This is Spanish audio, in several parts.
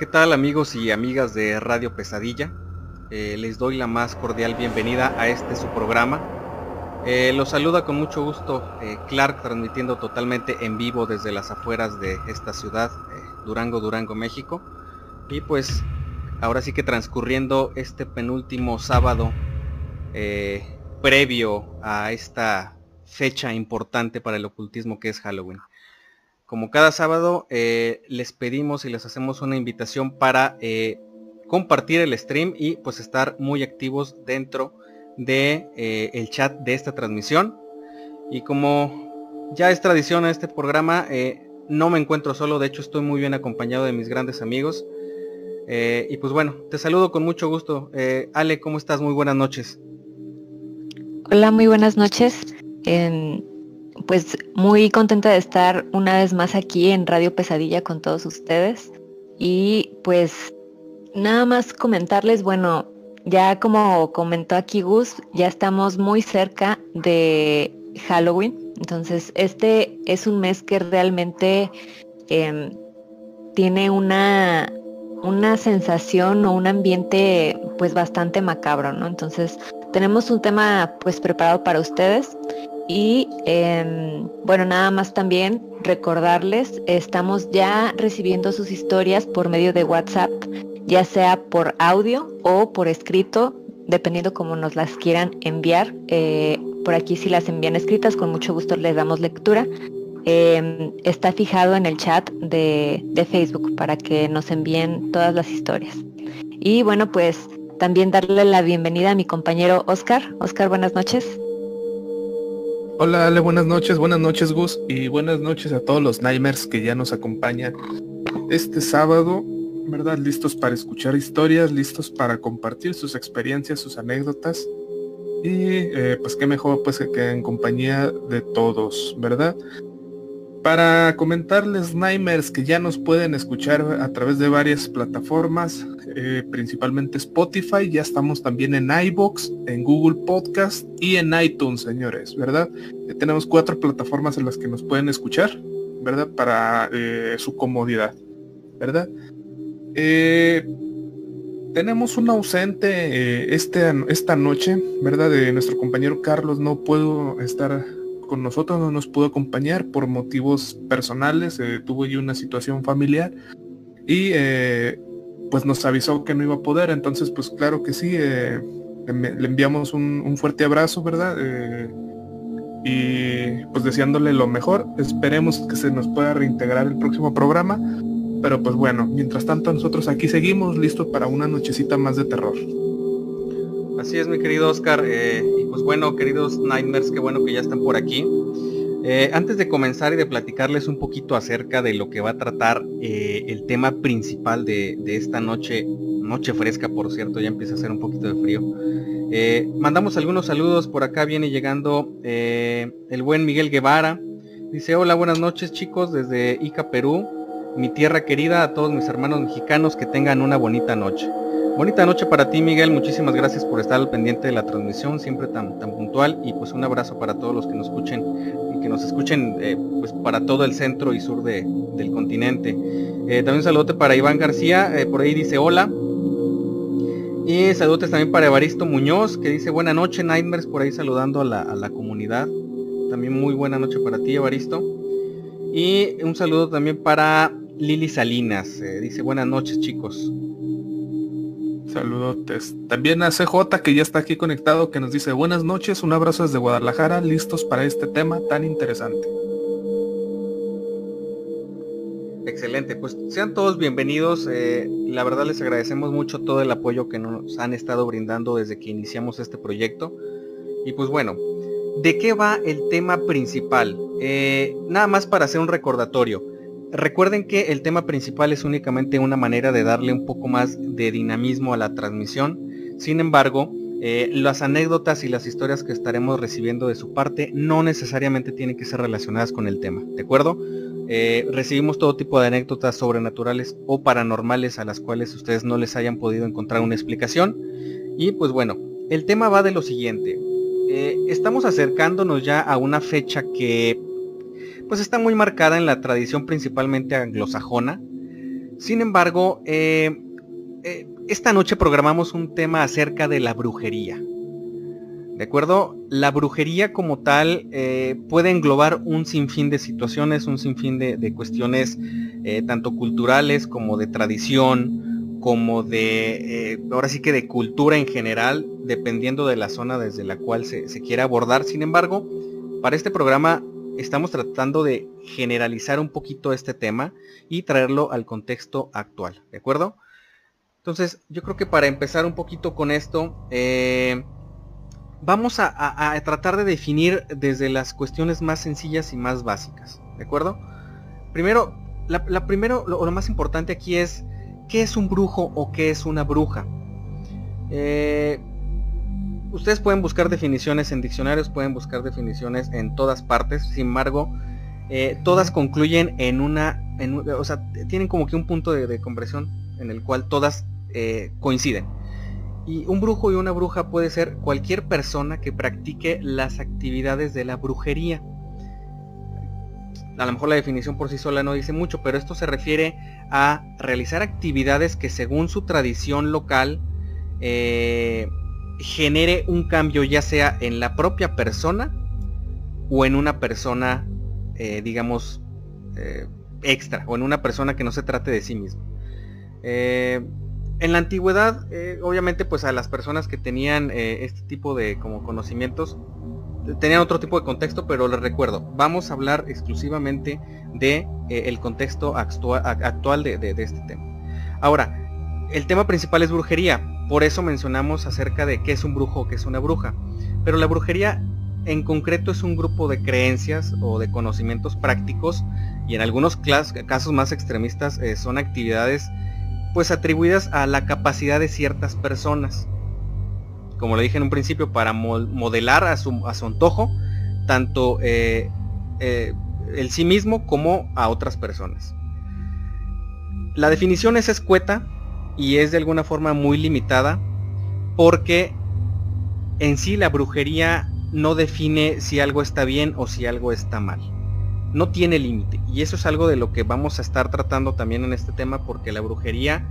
¿Qué tal amigos y amigas de Radio Pesadilla? Eh, les doy la más cordial bienvenida a este su programa. Eh, los saluda con mucho gusto eh, Clark transmitiendo totalmente en vivo desde las afueras de esta ciudad, Durango, Durango, México. Y pues ahora sí que transcurriendo este penúltimo sábado previo a esta fecha importante para el ocultismo que es Halloween. Como cada sábado, eh, les pedimos y les hacemos una invitación para eh, compartir el stream y pues estar muy activos dentro de eh, el chat de esta transmisión. Y como ya es tradición en este programa, no me encuentro solo, de hecho estoy muy bien acompañado de mis grandes amigos. y pues bueno, te saludo con mucho gusto. Ale, ¿cómo estás? Muy buenas noches. Hola, muy buenas noches pues muy contenta de estar una vez más aquí en Radio Pesadilla con todos ustedes. Y pues nada más comentarles, bueno, ya como comentó aquí Gus, ya estamos muy cerca de Halloween. Entonces, este es un mes que realmente em, tiene una, una sensación o un ambiente pues bastante macabro, ¿no? Entonces, tenemos un tema pues preparado para ustedes y em, bueno, nada más también recordarles, estamos ya recibiendo sus historias por medio de WhatsApp, ya sea por audio o por escrito, dependiendo cómo nos las quieran enviar. Eh, por aquí si las envían escritas, con mucho gusto les damos lectura. Em, está fijado en el chat de, de Facebook para que nos envíen todas las historias. Y bueno, pues también darle la bienvenida a mi compañero Oscar. Oscar, buenas noches. Hola Ale, buenas noches, buenas noches Gus y buenas noches a todos los Nightmares que ya nos acompañan este sábado, ¿verdad? Listos para escuchar historias, listos para compartir sus experiencias, sus anécdotas y eh, pues qué mejor pues que en compañía de todos, ¿verdad? Para comentarles Nightmares que ya nos pueden escuchar a través de varias plataformas, eh, principalmente Spotify, ya estamos también en iBox, en Google Podcast y en iTunes, señores, ¿verdad? tenemos cuatro plataformas en las que nos pueden escuchar, ¿verdad? Para eh, su comodidad, ¿verdad? Eh, tenemos un ausente este, esta noche, ¿verdad? De nuestro compañero Carlos, no puedo estar con nosotros, no nos pudo acompañar por motivos personales, eh, tuvo yo una situación familiar y eh, pues nos avisó que no iba a poder, entonces pues claro que sí, eh, le, enviamos un, fuerte abrazo, ¿verdad? y pues deseándole lo mejor, esperemos que se nos pueda reintegrar el próximo programa, pero pues bueno, mientras tanto nosotros aquí seguimos listos para una nochecita más de terror. Así es, mi querido Oscar. Eh, y pues bueno, queridos Nightmares, qué bueno que ya están por aquí. Eh, antes de comenzar y de platicarles un poquito acerca de lo que va a tratar eh, el tema principal de, esta noche, noche fresca por cierto, ya empieza a hacer un poquito de frío. mandamos algunos saludos, por acá viene llegando el buen Miguel Guevara. Dice, hola, buenas noches chicos desde Ica, Perú. Mi tierra querida, a todos mis hermanos mexicanos que tengan una bonita noche. Bonita noche para ti, Miguel. Muchísimas gracias por estar al pendiente de la transmisión, siempre tan, tan puntual. Y pues un abrazo para todos los que nos escuchen y que nos escuchen eh, pues para todo el centro y sur de, del continente. Eh, también un saludote para Iván García, eh, por ahí dice hola. Y saludos también para Evaristo Muñoz, que dice buena noche, Nightmares, por ahí saludando a la, a la comunidad. También muy buena noche para ti, Evaristo. Y un saludo también para Lili Salinas. dice buenas noches, chicos. Saludotes. También a CJ que ya está aquí conectado que nos dice buenas noches, un abrazo desde Guadalajara, listos para este tema tan interesante. Excelente, pues sean todos bienvenidos. Eh, la verdad les agradecemos mucho todo el apoyo que nos han estado brindando desde que iniciamos este proyecto. Y pues bueno, ¿de qué va el tema principal? Eh, nada más para hacer un recordatorio. Recuerden que el tema principal es únicamente una manera de darle un poco más de dinamismo a la transmisión. Sin embargo, eh, las anécdotas y las historias que estaremos recibiendo de su parte no necesariamente tienen que ser relacionadas con el tema, ¿de acuerdo? Eh, recibimos todo tipo de anécdotas sobrenaturales o paranormales a las cuales ustedes no les hayan podido encontrar una explicación. Y pues bueno, el tema va de lo siguiente. Eh, estamos acercándonos ya a una fecha que pues está muy marcada en la tradición principalmente anglosajona. Sin embargo, eh, eh, esta noche programamos un tema acerca de la brujería. ¿De acuerdo? La brujería como tal eh, puede englobar un sinfín de situaciones, un sinfín de, cuestiones tanto culturales como de tradición, como de, ahora sí que de cultura en general, dependiendo de la zona desde la cual se, se quiera abordar. Sin embargo, para este programa estamos tratando de generalizar un poquito este tema y traerlo al contexto actual, ¿de acuerdo? Entonces, yo creo que para empezar un poquito con esto, eh, vamos a, tratar de definir desde las cuestiones más sencillas y más básicas, ¿de acuerdo? Primero, la, primero, lo, lo, más importante aquí es, ¿qué es un brujo o qué es una bruja? Eh, ustedes pueden buscar definiciones en diccionarios, pueden buscar definiciones en todas partes, sin embargo, eh, todas concluyen en una, o sea, tienen como que un punto de, de compresión en el cual todas eh, coinciden. Y un brujo y una bruja puede ser cualquier persona que practique las actividades de la brujería. A lo mejor la definición por sí sola no dice mucho, pero esto se refiere a realizar actividades que según su tradición local eh, genere un cambio ya sea en la propia persona o en una persona, eh, digamos, eh, extra, o en una persona que no se trate de sí misma. Eh, en la antigüedad, obviamente, pues a las personas que tenían este tipo de como conocimientos, tenían otro tipo de contexto, pero les recuerdo, vamos a hablar exclusivamente de el contexto actual, de, de este tema. Ahora, el tema principal es brujería. Por eso mencionamos acerca de qué es un brujo o qué es una bruja. Pero la brujería en concreto es un grupo de creencias o de conocimientos prácticos y en algunos casos más extremistas eh, son actividades pues atribuidas a la capacidad de ciertas personas. Como le dije en un principio, para modelar a su, antojo tanto eh, eh, el sí mismo como a otras personas. La definición es escueta, y es de alguna forma muy limitada porque en sí la brujería no define si algo está bien o si algo está mal. No tiene límite. Y eso es algo de lo que vamos a estar tratando también en este tema porque la brujería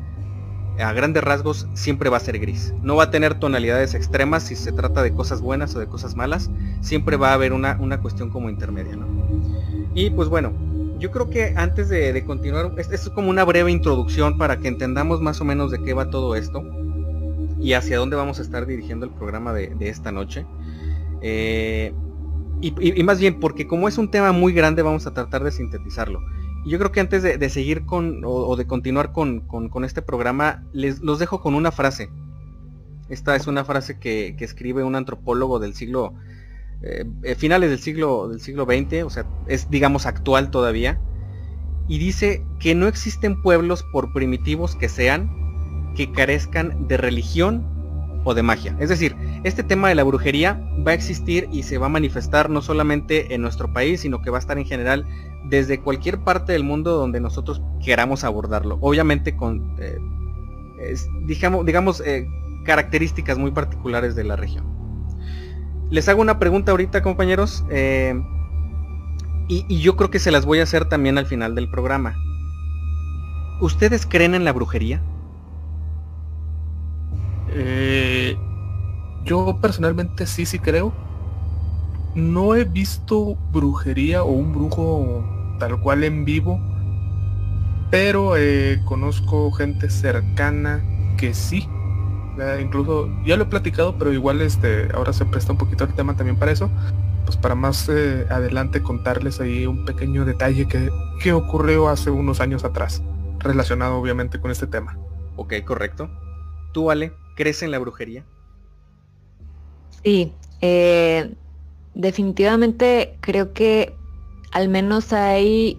a grandes rasgos siempre va a ser gris. No va a tener tonalidades extremas si se trata de cosas buenas o de cosas malas. Siempre va a haber una, una cuestión como intermedia. Y pues bueno, yo creo que antes de, continuar, esto es como una breve introducción para que entendamos más o menos de qué va todo esto y hacia dónde vamos a estar dirigiendo el programa de, esta noche. Eh, y, más bien, porque como es un tema muy grande, vamos a tratar de sintetizarlo. Y yo creo que antes de, seguir con o, de continuar con, este programa, les los dejo con una frase. Esta es una frase que, que escribe un antropólogo del siglo eh, eh, finales del siglo, del siglo XX, o sea, es digamos actual todavía, y dice que no existen pueblos, por primitivos que sean, que carezcan de religión o de magia. Es decir, este tema de la brujería va a existir y se va a manifestar no solamente en nuestro país, sino que va a estar en general desde cualquier parte del mundo donde nosotros queramos abordarlo. Obviamente con... Eh, digamos, digamos características muy particulares de la región. Les hago una pregunta ahorita, compañeros, eh, y, yo creo que se las voy a hacer también al final del programa. ¿Ustedes creen en la brujería? Eh, yo personalmente sí, sí creo. No he visto brujería o un brujo tal cual en vivo, pero conozco gente cercana que sí incluso ya lo he platicado, pero igual este ahora se presta un poquito el tema también para eso. Pues para más eh, adelante contarles ahí un pequeño detalle que, que ocurrió hace unos años atrás, relacionado obviamente con este tema. Ok, correcto. ¿Tú, Ale, crees en la brujería? Sí, eh, definitivamente creo que al menos hay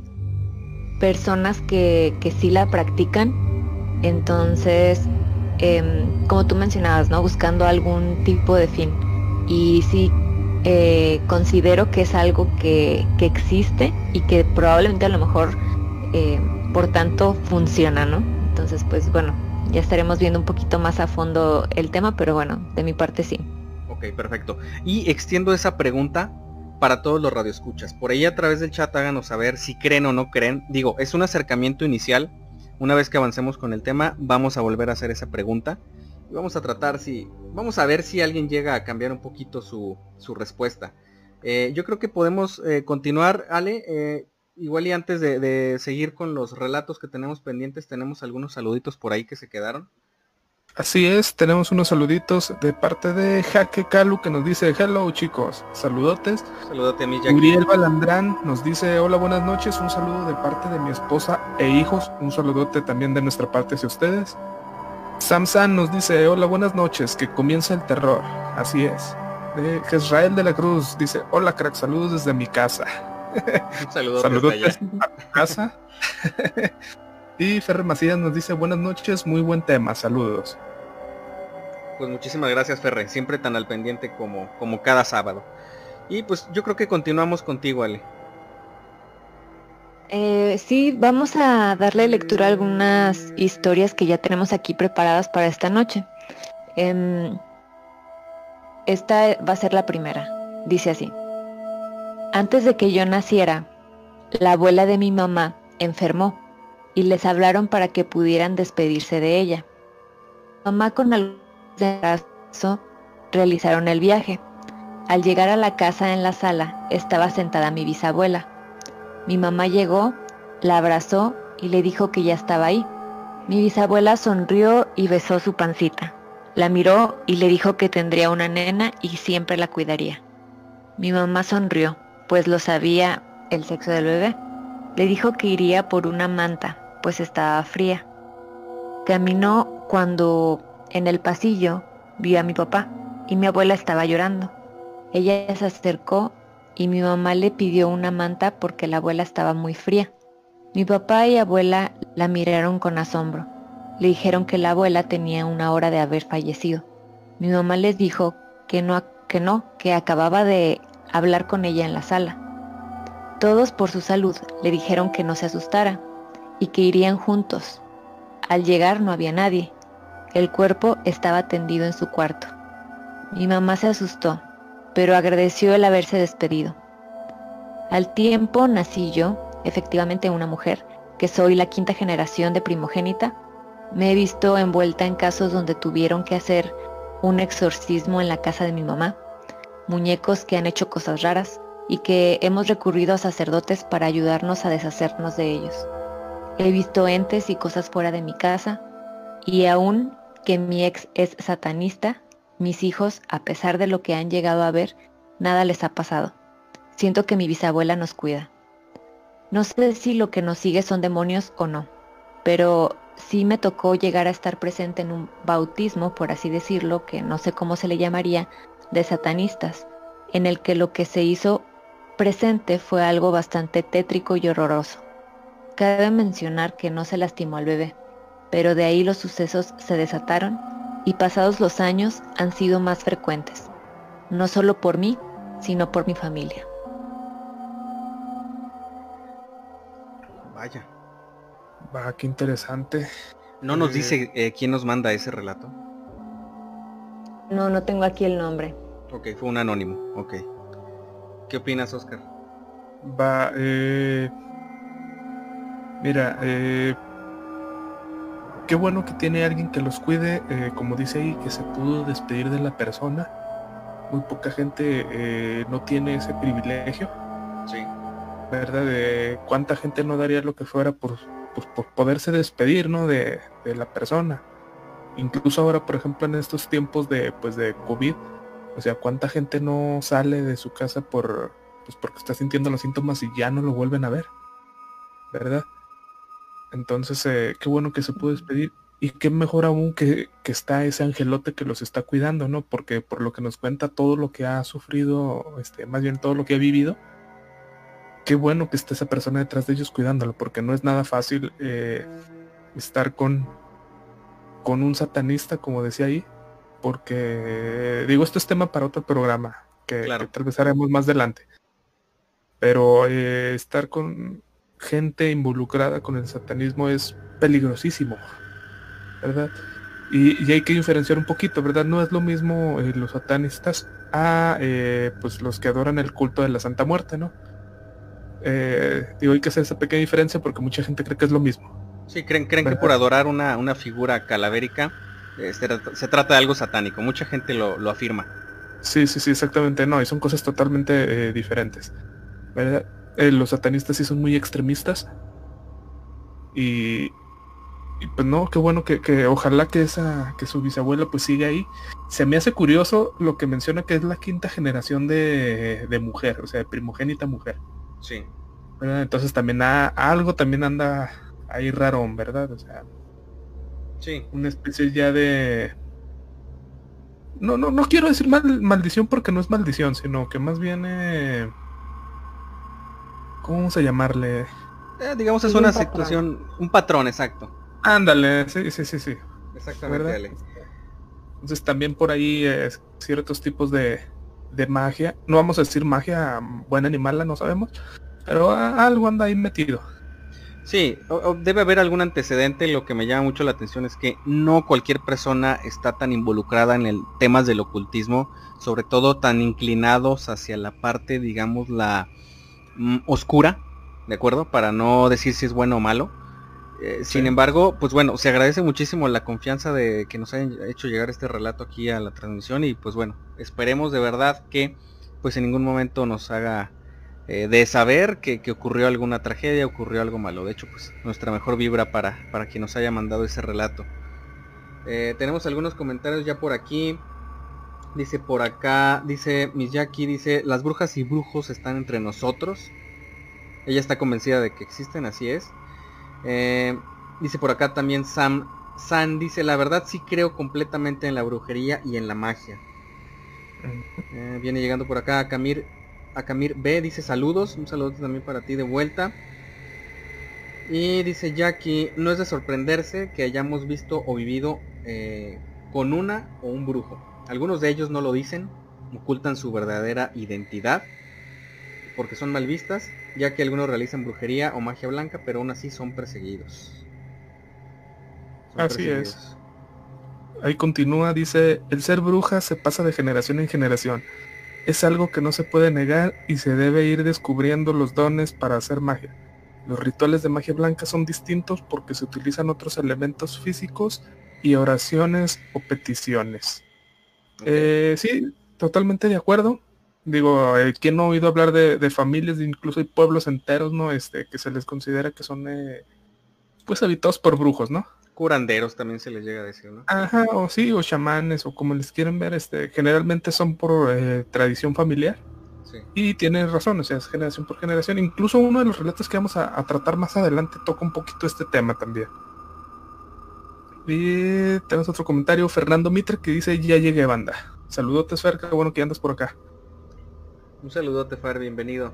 personas que, que sí la practican. Entonces, Em, como tú mencionabas, ¿no? Buscando algún tipo de fin. Y sí, eh, considero que es algo que, existe y que probablemente a lo mejor, eh, por tanto, funciona, ¿no? Entonces, pues bueno, ya estaremos viendo un poquito más a fondo el tema, pero bueno, de mi parte sí. Ok, perfecto. Y extiendo esa pregunta para todos los radioescuchas. Por ahí a través del chat háganos saber si creen o no creen. Digo, es un acercamiento inicial una vez que avancemos con el tema, vamos a volver a hacer esa pregunta. Y vamos a tratar si... Vamos a ver si alguien llega a cambiar un poquito su, respuesta. Eh, yo creo que podemos eh, continuar, Ale. Eh, igual y antes de, seguir con los relatos que tenemos pendientes, tenemos algunos saluditos por ahí que se quedaron. Así es, tenemos unos saluditos de parte de Jaque Calu que nos dice hello chicos, saludotes. Saludote a mi Uriel Balandrán nos dice hola buenas noches, un saludo de parte de mi esposa e hijos, un saludote también de nuestra parte hacia ustedes. Samsan nos dice hola buenas noches, que comienza el terror, así es. De Israel de la Cruz dice hola crack, saludos desde mi casa. Saludos saludotes a casa. Y Ferrer Macías nos dice buenas noches, muy buen tema, saludos. Pues muchísimas gracias Ferre, siempre tan al pendiente como, como cada sábado. Y pues yo creo que continuamos contigo, Ale. Eh, sí, vamos a darle lectura a algunas historias que ya tenemos aquí preparadas para esta noche. Em, esta va a ser la primera. Dice así. Antes de que yo naciera, la abuela de mi mamá enfermó y les hablaron para que pudieran despedirse de ella. Mamá con algún brazo realizaron el viaje. Al llegar a la casa en la sala estaba sentada mi bisabuela. Mi mamá llegó, la abrazó y le dijo que ya estaba ahí. Mi bisabuela sonrió y besó su pancita. La miró y le dijo que tendría una nena y siempre la cuidaría. Mi mamá sonrió, pues lo sabía el sexo del bebé. Le dijo que iría por una manta, pues estaba fría. Caminó cuando en el pasillo vio a mi papá y mi abuela estaba llorando. Ella se acercó y mi mamá le pidió una manta porque la abuela estaba muy fría. Mi papá y abuela la miraron con asombro. Le dijeron que la abuela tenía una hora de haber fallecido. Mi mamá les dijo que no, que no, que acababa de hablar con ella en la sala. Todos por su salud le dijeron que no se asustara, y que irían juntos. Al llegar no había nadie. El cuerpo estaba tendido en su cuarto. Mi mamá se asustó, pero agradeció el haberse despedido. Al tiempo nací yo, efectivamente una mujer, que soy la quinta generación de primogénita. Me he visto envuelta en casos donde tuvieron que hacer un exorcismo en la casa de mi mamá, muñecos que han hecho cosas raras y que hemos recurrido a sacerdotes para ayudarnos a deshacernos de ellos. He visto entes y cosas fuera de mi casa y aún que mi ex es satanista, mis hijos, a pesar de lo que han llegado a ver, nada les ha pasado. Siento que mi bisabuela nos cuida. No sé si lo que nos sigue son demonios o no, pero sí me tocó llegar a estar presente en un bautismo, por así decirlo, que no sé cómo se le llamaría, de satanistas, en el que lo que se hizo presente fue algo bastante tétrico y horroroso. Cabe mencionar que no se lastimó al bebé, pero de ahí los sucesos se desataron y pasados los años han sido más frecuentes, no solo por mí, sino por mi familia. Vaya. Va, qué interesante. ¿No nos dice eh, quién nos manda ese relato? No, no tengo aquí el nombre. Ok, fue un anónimo, ok. ¿Qué opinas, Oscar? Va, eh... Mira, eh... Qué bueno que tiene alguien que los cuide, eh, como dice ahí, que se pudo despedir de la persona. Muy poca gente eh, no tiene ese privilegio. Sí. ¿Verdad? De cuánta gente no daría lo que fuera por, pues, por poderse despedir, ¿no? De, de la persona. Incluso ahora, por ejemplo, en estos tiempos de, pues, de COVID, o sea, cuánta gente no sale de su casa por, pues porque está sintiendo los síntomas y ya no lo vuelven a ver. ¿Verdad? Entonces, eh, qué bueno que se pudo despedir. Y qué mejor aún que, que, está ese angelote que los está cuidando, ¿no? Porque por lo que nos cuenta todo lo que ha sufrido, este, más bien todo lo que ha vivido, qué bueno que esté esa persona detrás de ellos cuidándolo, porque no es nada fácil eh, estar con, con un satanista, como decía ahí, porque digo, esto es tema para otro programa, que, Claro. que tal vez haremos más adelante. Pero eh, estar con gente involucrada con el satanismo es peligrosísimo, ¿verdad? Y, y hay que diferenciar un poquito, ¿verdad? No es lo mismo eh, los satanistas a eh, pues los que adoran el culto de la Santa Muerte, ¿no? Eh, digo, hay que hacer esa pequeña diferencia porque mucha gente cree que es lo mismo. Sí, creen, creen que por adorar una, una figura calavérica eh, se, tra- se trata de algo satánico. Mucha gente lo, lo afirma. Sí, sí, sí, exactamente. No, y son cosas totalmente diferentes. ¿verdad? Eh, los satanistas sí son muy extremistas. Y, y, pues no, qué bueno que, que ojalá que esa, que su bisabuela pues siga ahí. Se me hace curioso lo que menciona que es la quinta generación de, de mujer, o sea, de primogénita mujer. Sí. ¿verdad? Entonces también algo también anda ahí raro, ¿verdad? O sea, Sí. una especie ya de no no no quiero decir mal- maldición porque no es maldición sino que más bien eh, cómo vamos a llamarle Eh, digamos es Sí, un una patrón. situación, un patrón, exacto. ándale sí sí sí sí Exactamente, ¿verdad? Ale. entonces también por ahí eh, ciertos tipos de, de magia no vamos a decir magia buena ni mala no sabemos pero a- algo anda ahí metido Sí, o- o debe haber algún antecedente. Lo que me llama mucho la atención es que no cualquier persona está tan involucrada en el temas del ocultismo, sobre todo tan inclinados hacia la parte, digamos, la mm, oscura, ¿de acuerdo? Para no decir si es bueno o malo. Eh, Sin embargo, pues bueno, se agradece muchísimo la confianza de que nos hayan hecho llegar este relato aquí a la transmisión y pues bueno, esperemos de verdad que pues en ningún momento nos haga eh, de saber que, que ocurrió alguna tragedia, ocurrió algo malo. De hecho, pues nuestra mejor vibra para, para quien nos haya mandado ese relato. Eh, tenemos algunos comentarios ya por aquí. Dice por acá, dice Miyaki, dice, las brujas y brujos están entre nosotros. Ella está convencida de que existen, así es. Eh, dice por acá también Sam. San dice, la verdad sí creo completamente en la brujería y en la magia. Eh, viene llegando por acá a Camir, a Camir B, dice saludos, un saludo también para ti de vuelta. Y dice Jackie, no es de sorprenderse que hayamos visto o vivido eh, con una o un brujo. Algunos de ellos no lo dicen, ocultan su verdadera identidad porque son mal vistas, ya que algunos realizan brujería o magia blanca, pero aún así son perseguidos. Son Así es. Ahí continúa, dice, el ser bruja se pasa de generación en generación. Es algo que no se puede negar y se debe ir descubriendo los dones para hacer magia. Los rituales de magia blanca son distintos porque se utilizan otros elementos físicos y oraciones o peticiones. Eh, sí, totalmente de acuerdo. Digo, eh, ¿quién no ha oído hablar de, de familias, incluso hay pueblos enteros, ¿no? Este, que se les considera que son, eh, pues, habitados por brujos, ¿no? Curanderos también se les llega a decir, ¿no? Ajá, o sí, o chamanes, o como les quieren ver, este, generalmente son por eh, tradición familiar. Sí. Y tienes razón, o sea, es generación por generación. Incluso uno de los relatos que vamos a, a tratar más adelante toca un poquito este tema también. Y tenemos otro comentario, Fernando Mitre, que dice, ya llegué banda. Saludotes, Fer, qué bueno que andas por acá. Un saludote, Far, bienvenido.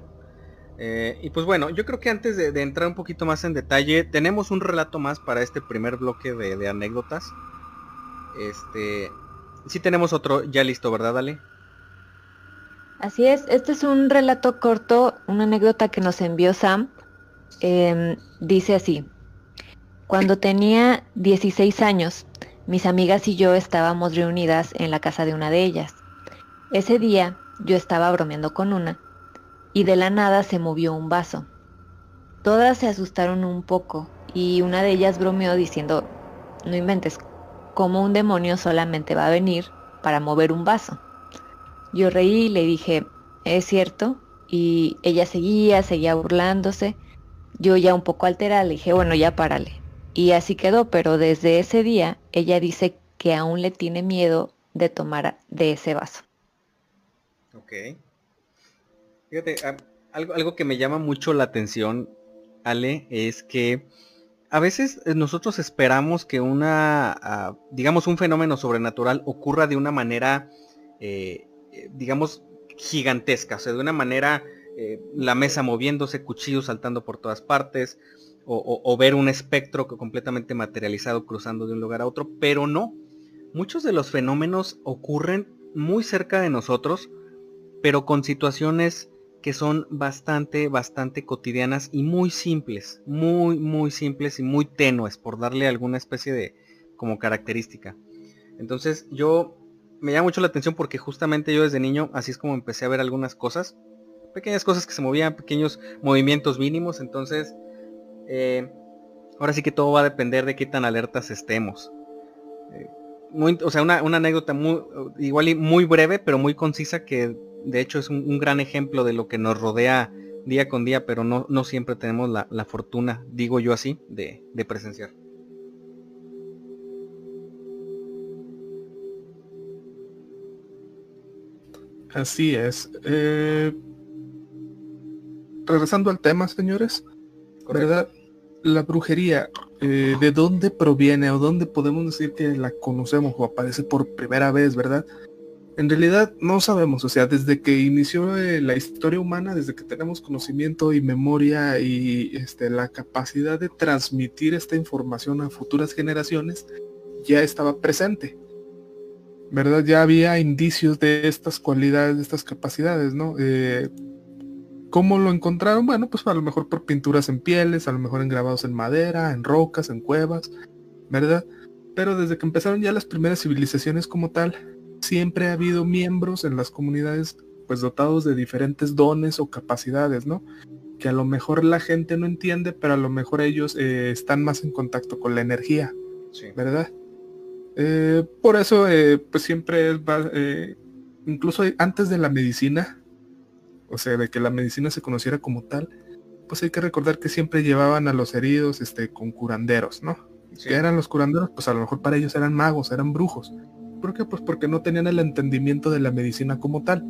Eh, y pues bueno, yo creo que antes de, de entrar un poquito más en detalle, tenemos un relato más para este primer bloque de, de anécdotas. Este, sí tenemos otro ya listo, ¿verdad, Ale? Así es, este es un relato corto, una anécdota que nos envió Sam. Em, dice así. Cuando tenía 16 años, mis amigas y yo estábamos reunidas en la casa de una de ellas. Ese día yo estaba bromeando con una y de la nada se movió un vaso. Todas se asustaron un poco y una de ellas bromeó diciendo, no inventes, ¿cómo un demonio solamente va a venir para mover un vaso? Yo reí y le dije, ¿es cierto? Y ella seguía, seguía burlándose. Yo ya un poco alterada le dije, bueno, ya párale. Y así quedó, pero desde ese día ella dice que aún le tiene miedo de tomar de ese vaso. Ok. Fíjate, algo, algo que me llama mucho la atención, Ale, es que a veces eh, nosotros esperamos que una, ah, digamos, un fenómeno sobrenatural ocurra de una manera, eh, eh, digamos, gigantesca, o sea, de una manera, la mesa moviéndose, cuchillos saltando por todas partes, o, ver un espectro completamente materializado cruzando de un lugar a otro, pero no. Muchos de los fenómenos ocurren muy cerca de nosotros, pero con situaciones que son bastante, bastante cotidianas y muy simples, muy, muy simples y muy tenues, por darle alguna especie de como característica. Entonces yo me llama mucho la atención porque justamente yo desde niño así es como empecé a ver algunas cosas, pequeñas cosas que se movían, pequeños movimientos mínimos, entonces eh, ahora sí que todo va a depender de qué tan alertas estemos. Eh, o sea, una, una, anécdota muy, igual y muy breve, pero muy concisa que de hecho es un, gran ejemplo de lo que nos rodea día con día, pero no, no siempre tenemos la, fortuna, digo yo así, de, presenciar. Así es. Eh, regresando al tema, señores, ¿verdad? La brujería, eh, ¿de dónde proviene o dónde podemos decir que la conocemos o aparece por primera vez, verdad? En realidad no sabemos, o sea, desde que inició eh, la historia humana, desde que tenemos conocimiento y memoria y este, la capacidad de transmitir esta información a futuras generaciones, ya estaba presente. ¿Verdad? Ya había indicios de estas cualidades, de estas capacidades, ¿no? Eh, ¿Cómo lo encontraron? Bueno, pues a lo mejor por pinturas en pieles, a lo mejor en grabados en madera, en rocas, en cuevas, ¿verdad? Pero desde que empezaron ya las primeras civilizaciones como tal, siempre ha habido miembros en las comunidades pues dotados de diferentes dones o capacidades, ¿no? Que a lo mejor la gente no entiende, pero a lo mejor ellos eh, están más en contacto con la energía, ¿verdad? Eh, por eso, eh, pues siempre va, incluso antes de la medicina, o sea, de que la medicina se conociera como tal, pues hay que recordar que siempre llevaban a los heridos este, con curanderos, ¿no? ¿Qué eran los curanderos? Pues a lo mejor para ellos eran magos, eran brujos. ¿Por qué? Pues porque no tenían el entendimiento de la medicina como tal.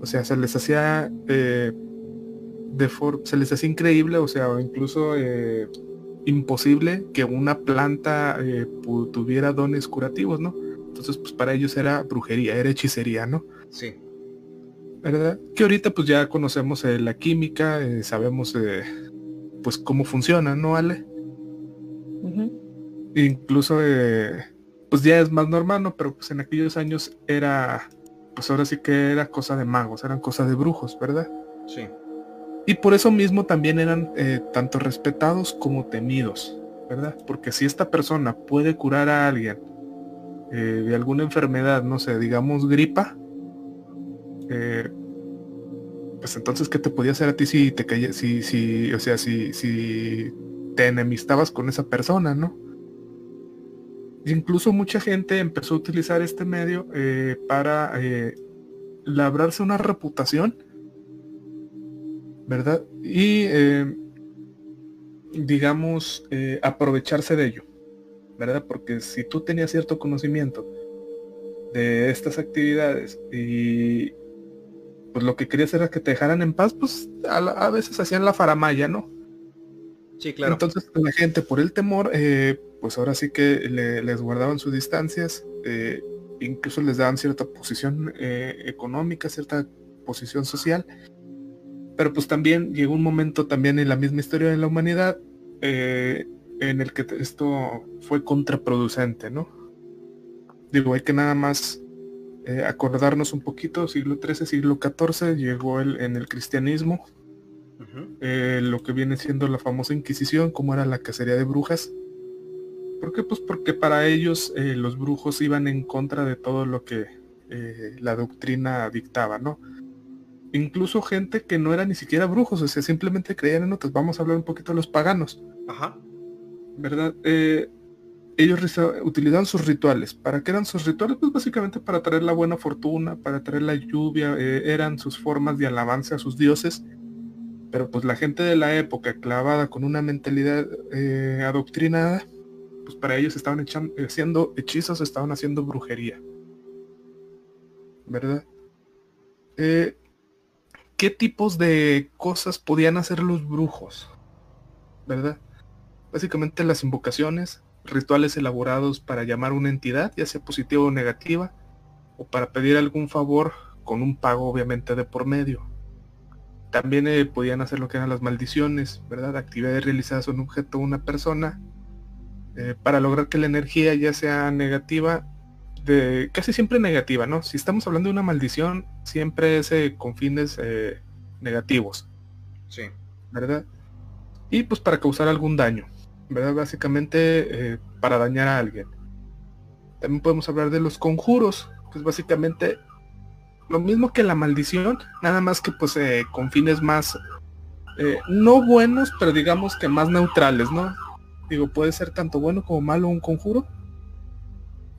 O sea, se les hacía eh, de se les hacía increíble, o sea, incluso eh, imposible que una planta eh, tuviera dones curativos, ¿no? Entonces, pues para ellos era brujería, era hechicería, ¿no? Sí. ¿Verdad? Que ahorita pues ya conocemos la química, sabemos pues cómo funciona, ¿no, Ale? Incluso pues ya es más normal, ¿no? Pero pues en aquellos años era, pues ahora sí que era cosa de magos, eran cosa de brujos, ¿verdad? Sí. Y por eso mismo también eran eh, tanto respetados como temidos, ¿verdad? Porque si esta persona puede curar a alguien eh, de alguna enfermedad, no sé, digamos gripa, eh, pues entonces, ¿qué te podía hacer a ti si te caía, si, si, o sea, si, si te enemistabas con esa persona, ¿no? Incluso mucha gente empezó a utilizar este medio eh, para eh, labrarse una reputación, ¿verdad? Y, eh, digamos, aprovecharse de ello, ¿verdad? Porque si tú tenías cierto conocimiento de estas actividades y pues lo que querías era que te dejaran en paz, pues a, veces hacían la faramaya, ¿no? Sí, claro. Entonces la gente por el temor pues ahora sí que les guardaban sus distancias, eh, incluso les daban cierta posición eh, económica, cierta posición social, pero pues también llegó un momento también en la misma historia de la humanidad eh, en el que esto fue contraproducente, ¿no? Digo, hay que nada más acordarnos un poquito, siglo XIII, siglo XIV, llegó el, en el cristianismo, lo que viene siendo la famosa Inquisición, como era la cacería de brujas, ¿Por qué? Pues porque para ellos eh, los brujos iban en contra de todo lo que eh, la doctrina dictaba, ¿no? Incluso gente que no era ni siquiera brujos, o sea, simplemente creían en otros. Vamos a hablar un poquito de los paganos. Ajá. ¿Verdad? Eh, ellos utilizaban sus rituales. ¿Para qué eran sus rituales? Pues básicamente para traer la buena fortuna, para traer la lluvia, eran sus formas de alabanza a sus dioses pero pues la gente de la época clavada con una mentalidad eh, adoctrinada, pues para ellos estaban echando, haciendo hechizos, estaban haciendo brujería. ¿Verdad? Eh, ¿Qué tipos de cosas podían hacer los brujos? ¿Verdad? Básicamente las invocaciones, rituales elaborados para llamar una entidad, ya sea positiva o negativa, o para pedir algún favor con un pago obviamente de por medio. También eh, podían hacer lo que eran las maldiciones, ¿verdad? Actividades realizadas en un objeto o una persona eh, para lograr que la energía ya sea negativa, de casi siempre negativa, ¿no? Si estamos hablando de una maldición, siempre es eh, con fines negativos. Sí. ¿Verdad? Y pues para causar algún daño, ¿verdad? Básicamente para dañar a alguien. También podemos hablar de los conjuros, pues básicamente lo mismo que la maldición, nada más que pues eh, con fines más, eh, no buenos, pero digamos que más neutrales, ¿no? Digo, puede ser tanto bueno como malo un conjuro.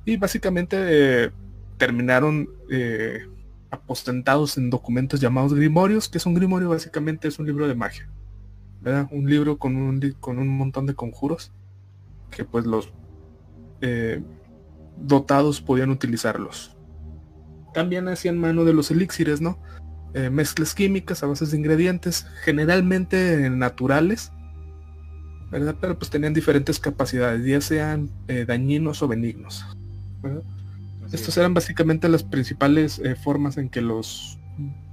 Y básicamente eh, terminaron apostentados en documentos llamados grimorios, que es un grimorio básicamente es un libro de magia. ¿Verdad? Un libro con un, con un montón de conjuros que pues los dotados podían utilizarlos también hacían mano de los elixires, ¿no? Eh, mezclas químicas a bases de ingredientes, generalmente naturales, ¿verdad? Pero pues tenían diferentes capacidades, ya sean eh, dañinos o benignos. Estos eran básicamente las principales eh, formas en que los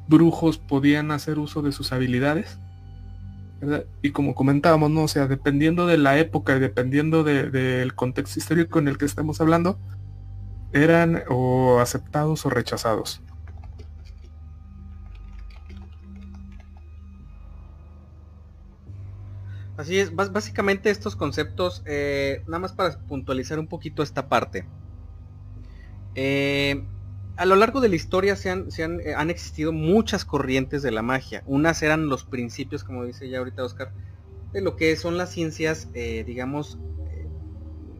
brujos podían hacer uso de sus habilidades. Y como comentábamos, ¿no? O sea, dependiendo de la época y dependiendo del contexto histórico en el que estamos hablando, eran o aceptados o rechazados. Así es, básicamente estos conceptos, eh, nada más para puntualizar un poquito esta parte. Eh, a lo largo de la historia se han, eh, han, existido muchas corrientes de la magia. Unas eran los principios, como dice ya ahorita Oscar, de lo que son las ciencias, digamos,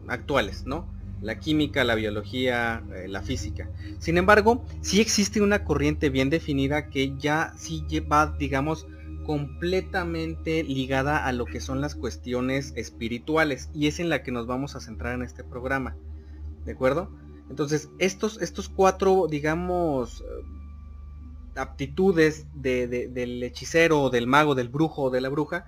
actuales, ¿no? la química, la biología, eh, la física. Sin embargo, sí existe una corriente bien definida que ya sí va, digamos, completamente ligada a lo que son las cuestiones espirituales y es en la que nos vamos a centrar en este programa. ¿De acuerdo? Entonces, estos, estos cuatro, digamos, eh, aptitudes del hechicero, del mago, del brujo o de la bruja,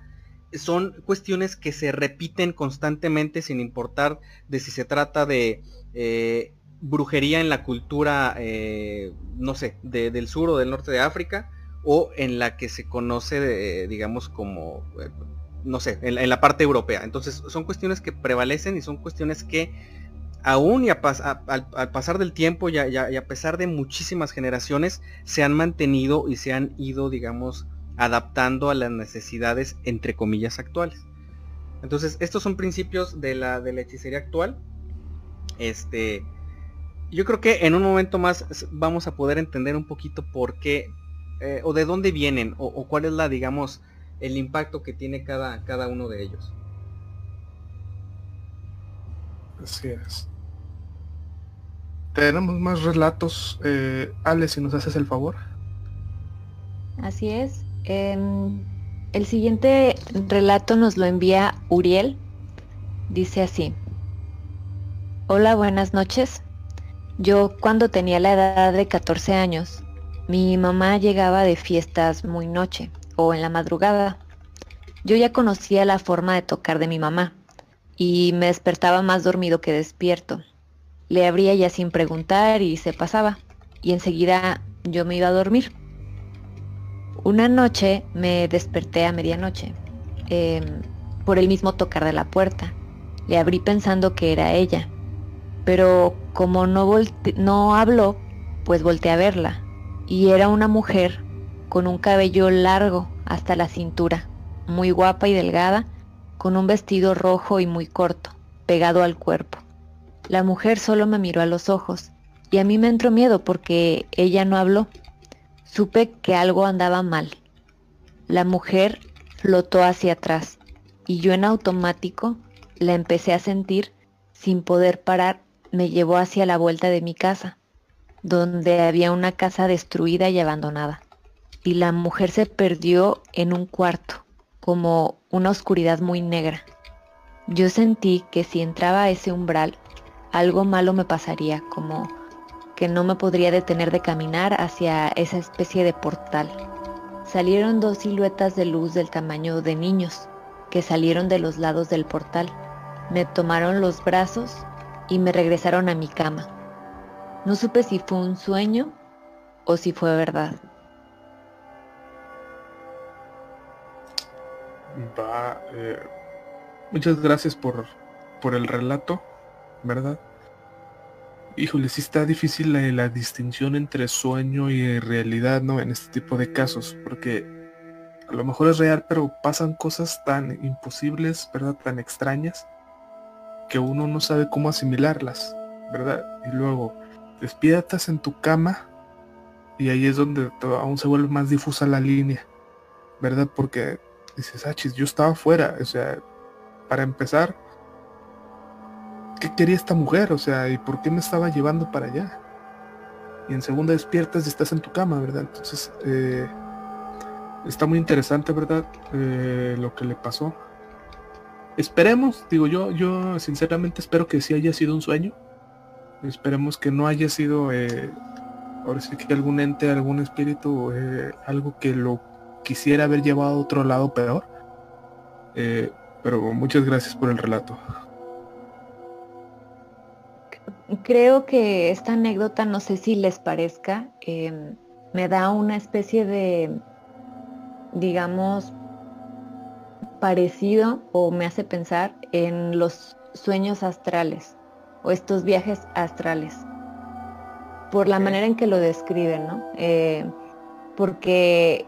son cuestiones que se repiten constantemente sin importar de si se trata de eh, brujería en la cultura, eh, no sé, del sur o del norte de África, o en la que se conoce, digamos, como, no sé, en, la parte europea. Entonces son cuestiones que prevalecen y son cuestiones que aún y al, pasar del tiempo y a pesar de muchísimas generaciones se han mantenido y se han ido, digamos, adaptando a las necesidades entre comillas actuales. Entonces, estos son principios de la, de hechicería actual. Este, yo creo que en un momento más vamos a poder entender un poquito por qué eh, o de dónde vienen o, cuál es la, digamos, el impacto que tiene cada, cada uno de ellos. Así es. Tenemos más relatos. Eh, Ale, si nos haces el favor. Así es. Em, el siguiente relato nos lo envía Uriel. Dice así. Hola, buenas noches. Yo cuando tenía la edad de 14 años, mi mamá llegaba de fiestas muy noche o en la madrugada. Yo ya conocía la forma de tocar de mi mamá y me despertaba más dormido que despierto. Le abría ya sin preguntar y se pasaba y enseguida yo me iba a dormir. Una noche me desperté a medianoche em, por el mismo tocar de la puerta. Le abrí pensando que era ella, pero como no, no habló, pues volteé a verla. Y era una mujer con un cabello largo hasta la cintura, muy guapa y delgada, con un vestido rojo y muy corto, pegado al cuerpo. La mujer solo me miró a los ojos y a mí me entró miedo porque ella no habló. Supe que algo andaba mal. La mujer flotó hacia atrás y yo en automático la empecé a sentir sin poder parar. Me llevó hacia la vuelta de mi casa, donde había una casa destruida y abandonada. Y la mujer se perdió en un cuarto, como una oscuridad muy negra. Yo sentí que si entraba a ese umbral, algo malo me pasaría, como que no me podría detener de caminar hacia esa especie de portal. Salieron dos siluetas de luz del tamaño de niños, que salieron de los lados del portal. Me tomaron los brazos y me regresaron a mi cama. No supe si fue un sueño o si fue verdad. Va, eh, Muchas gracias por, por el relato, ¿verdad? Híjole, sí está difícil la, distinción entre sueño y realidad, ¿no? En este tipo de casos, porque a lo mejor es real, pero pasan cosas tan imposibles, ¿verdad? Tan extrañas, que uno no sabe cómo asimilarlas, ¿verdad? Y luego, despiertas en tu cama y ahí es donde aún se vuelve más difusa la línea, ¿verdad? Porque dices, ah, chis, yo estaba fuera, o sea, para empezar, ¿qué quería esta mujer? O sea, ¿y por qué me estaba llevando para allá? Y en segunda despiertas y estás en tu cama, ¿verdad? Entonces, eh, está muy interesante, ¿verdad? Eh, lo que le pasó. Esperemos, digo yo, yo sinceramente espero que sí haya sido un sueño. Esperemos que no haya sido, eh, ahora sí que algún ente, algún espíritu, algo que lo quisiera haber llevado a otro lado peor. Pero muchas gracias por el relato. Creo que esta anécdota, no sé si les parezca, em, me da una especie de, digamos, parecido o me hace pensar en los sueños astrales o estos viajes astrales, por la manera en que lo describen, ¿no? Eh, porque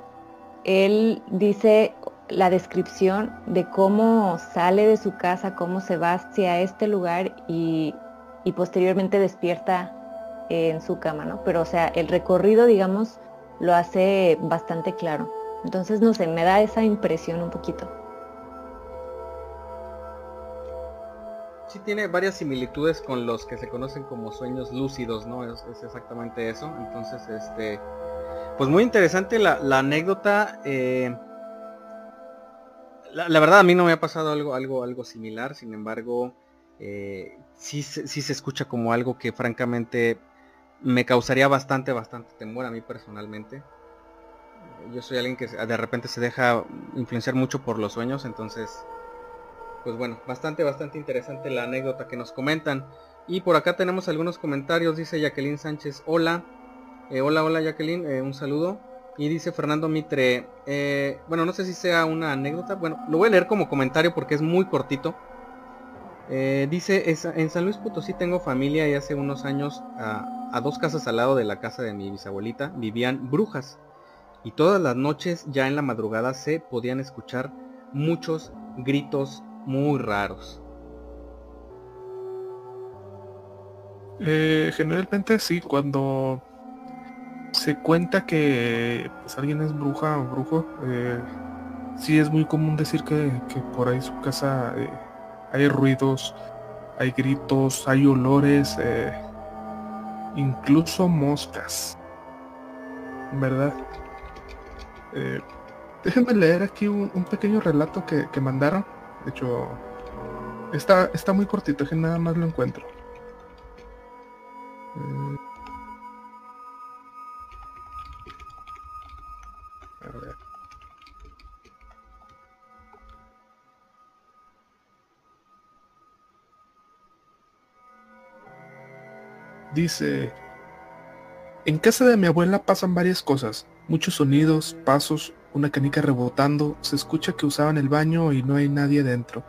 él dice la descripción de cómo sale de su casa, cómo se va hacia este lugar y, posteriormente despierta en su cama, ¿no? Pero o sea, el recorrido, digamos, lo hace bastante claro. Entonces, no sé, me da esa impresión un poquito. Sí tiene varias similitudes con los que se conocen como sueños lúcidos, ¿no? Es, exactamente eso. Entonces, este, pues muy interesante la, anécdota. Eh, la, verdad a mí no me ha pasado algo, algo, algo similar, sin embargo, eh, sí, sí se escucha como algo que francamente me causaría bastante, bastante temor a mí personalmente. Yo soy alguien que de repente se deja influenciar mucho por los sueños, entonces, pues bueno, bastante, bastante interesante la anécdota que nos comentan. Y por acá tenemos algunos comentarios, dice Jacqueline Sánchez, hola, eh, hola, hola Jacqueline, eh, un saludo. Y dice Fernando Mitre, eh, bueno, no sé si sea una anécdota, bueno, lo voy a leer como comentario porque es muy cortito. Eh, dice, en San Luis Potosí tengo familia y hace unos años a, dos casas al lado de la casa de mi bisabuelita vivían brujas. Y todas las noches, ya en la madrugada, se podían escuchar muchos gritos muy raros. Eh, generalmente sí, cuando se cuenta que pues, alguien es bruja o brujo. Eh, sí es muy común decir que, por ahí su casa hay ruidos, hay gritos, hay olores, eh, incluso moscas. ¿Verdad? déjenme leer aquí un, pequeño relato que, que, mandaron. De hecho, está, está muy cortito, que nada más lo encuentro. Dice, en casa de mi abuela pasan varias cosas, muchos sonidos, pasos, una canica rebotando, se escucha que usaban el baño y no hay nadie dentro.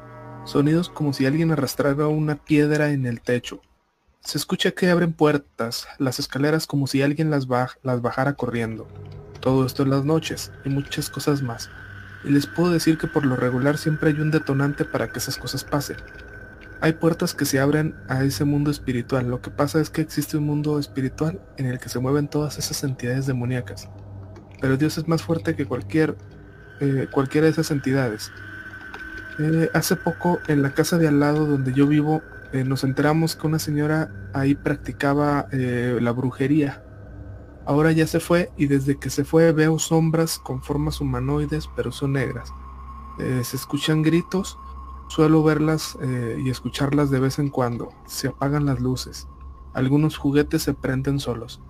Sonidos como si alguien arrastrara una piedra en el techo. Se escucha que abren puertas, las escaleras como si alguien las, las bajara corriendo. Todo esto en las noches y muchas cosas más. Y les puedo decir que por lo regular siempre hay un detonante para que esas cosas pasen. Hay puertas que se abren a ese mundo espiritual. Lo que pasa es que existe un mundo espiritual en el que se mueven todas esas entidades demoníacas. Pero Dios es más fuerte que cualquier, eh, cualquiera de esas entidades. Eh, hace poco en la casa de al lado donde yo vivo eh, nos enteramos que una señora ahí practicaba la brujería. Ahora ya se fue y desde que se fue veo sombras con formas humanoides pero son negras. se escuchan gritos Suelo verlas eh, y escucharlas de vez en cuando. Se apagan las luces. Algunos juguetes se prenden solos.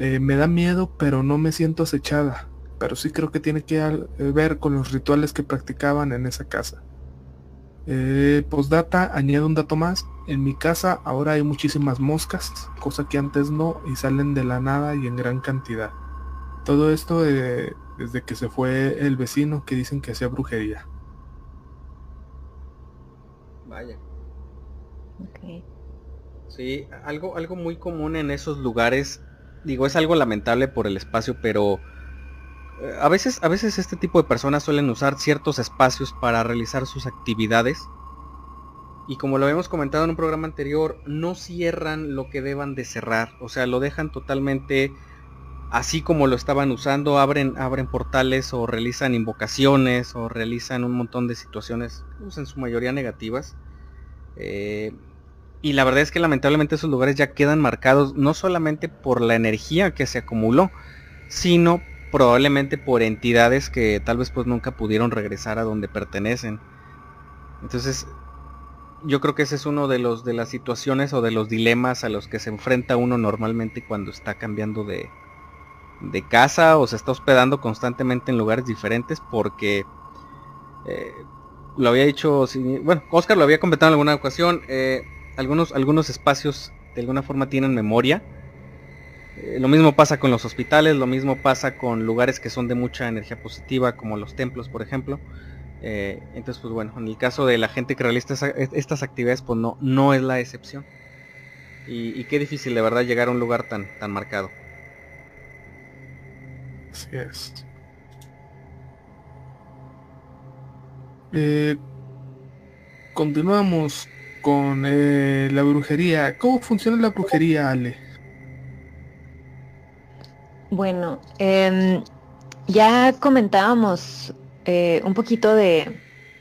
Eh, me da miedo, pero no me siento acechada. Pero sí creo que tiene que eh, ver con los rituales que practicaban en esa casa. postdata, añado un dato más. En mi casa ahora hay muchísimas moscas, cosa que antes no, y salen de la nada y en gran cantidad. Todo esto desde que se fue el vecino que dicen que hacía brujería. Vaya. Sí, algo, algo muy común en esos lugares, digo, es algo lamentable por el espacio, pero eh, a veces, a veces este tipo de personas suelen usar ciertos espacios para realizar sus actividades. Y como lo habíamos comentado en un programa anterior, no cierran lo que deban de cerrar. O sea, lo dejan totalmente así como lo estaban usando. Abren, abren portales o realizan invocaciones o realizan un montón de situaciones, pues, en su mayoría negativas. Eh, y la verdad es que lamentablemente esos lugares ya quedan marcados no solamente por la energía que se acumuló, sino probablemente por entidades que tal vez pues nunca pudieron regresar a donde pertenecen. Entonces, yo creo que ese es uno de los de las situaciones o de los dilemas a los que se enfrenta uno normalmente cuando está cambiando de, de casa o se está hospedando constantemente en lugares diferentes porque eh, lo había dicho, bueno, Oscar lo había comentado en alguna ocasión, eh, algunos, algunos espacios de alguna forma tienen memoria. Eh, lo mismo pasa con los hospitales, lo mismo pasa con lugares que son de mucha energía positiva, como los templos, por ejemplo. Entonces, pues bueno, en el caso de la gente que realiza estas actividades, pues no, no es la excepción. Y, y, qué difícil de verdad llegar a un lugar tan, tan marcado. Así es. Eh, continuamos con eh, la brujería. ¿Cómo funciona la brujería, Ale? Bueno, em, ya comentábamos eh, un poquito de,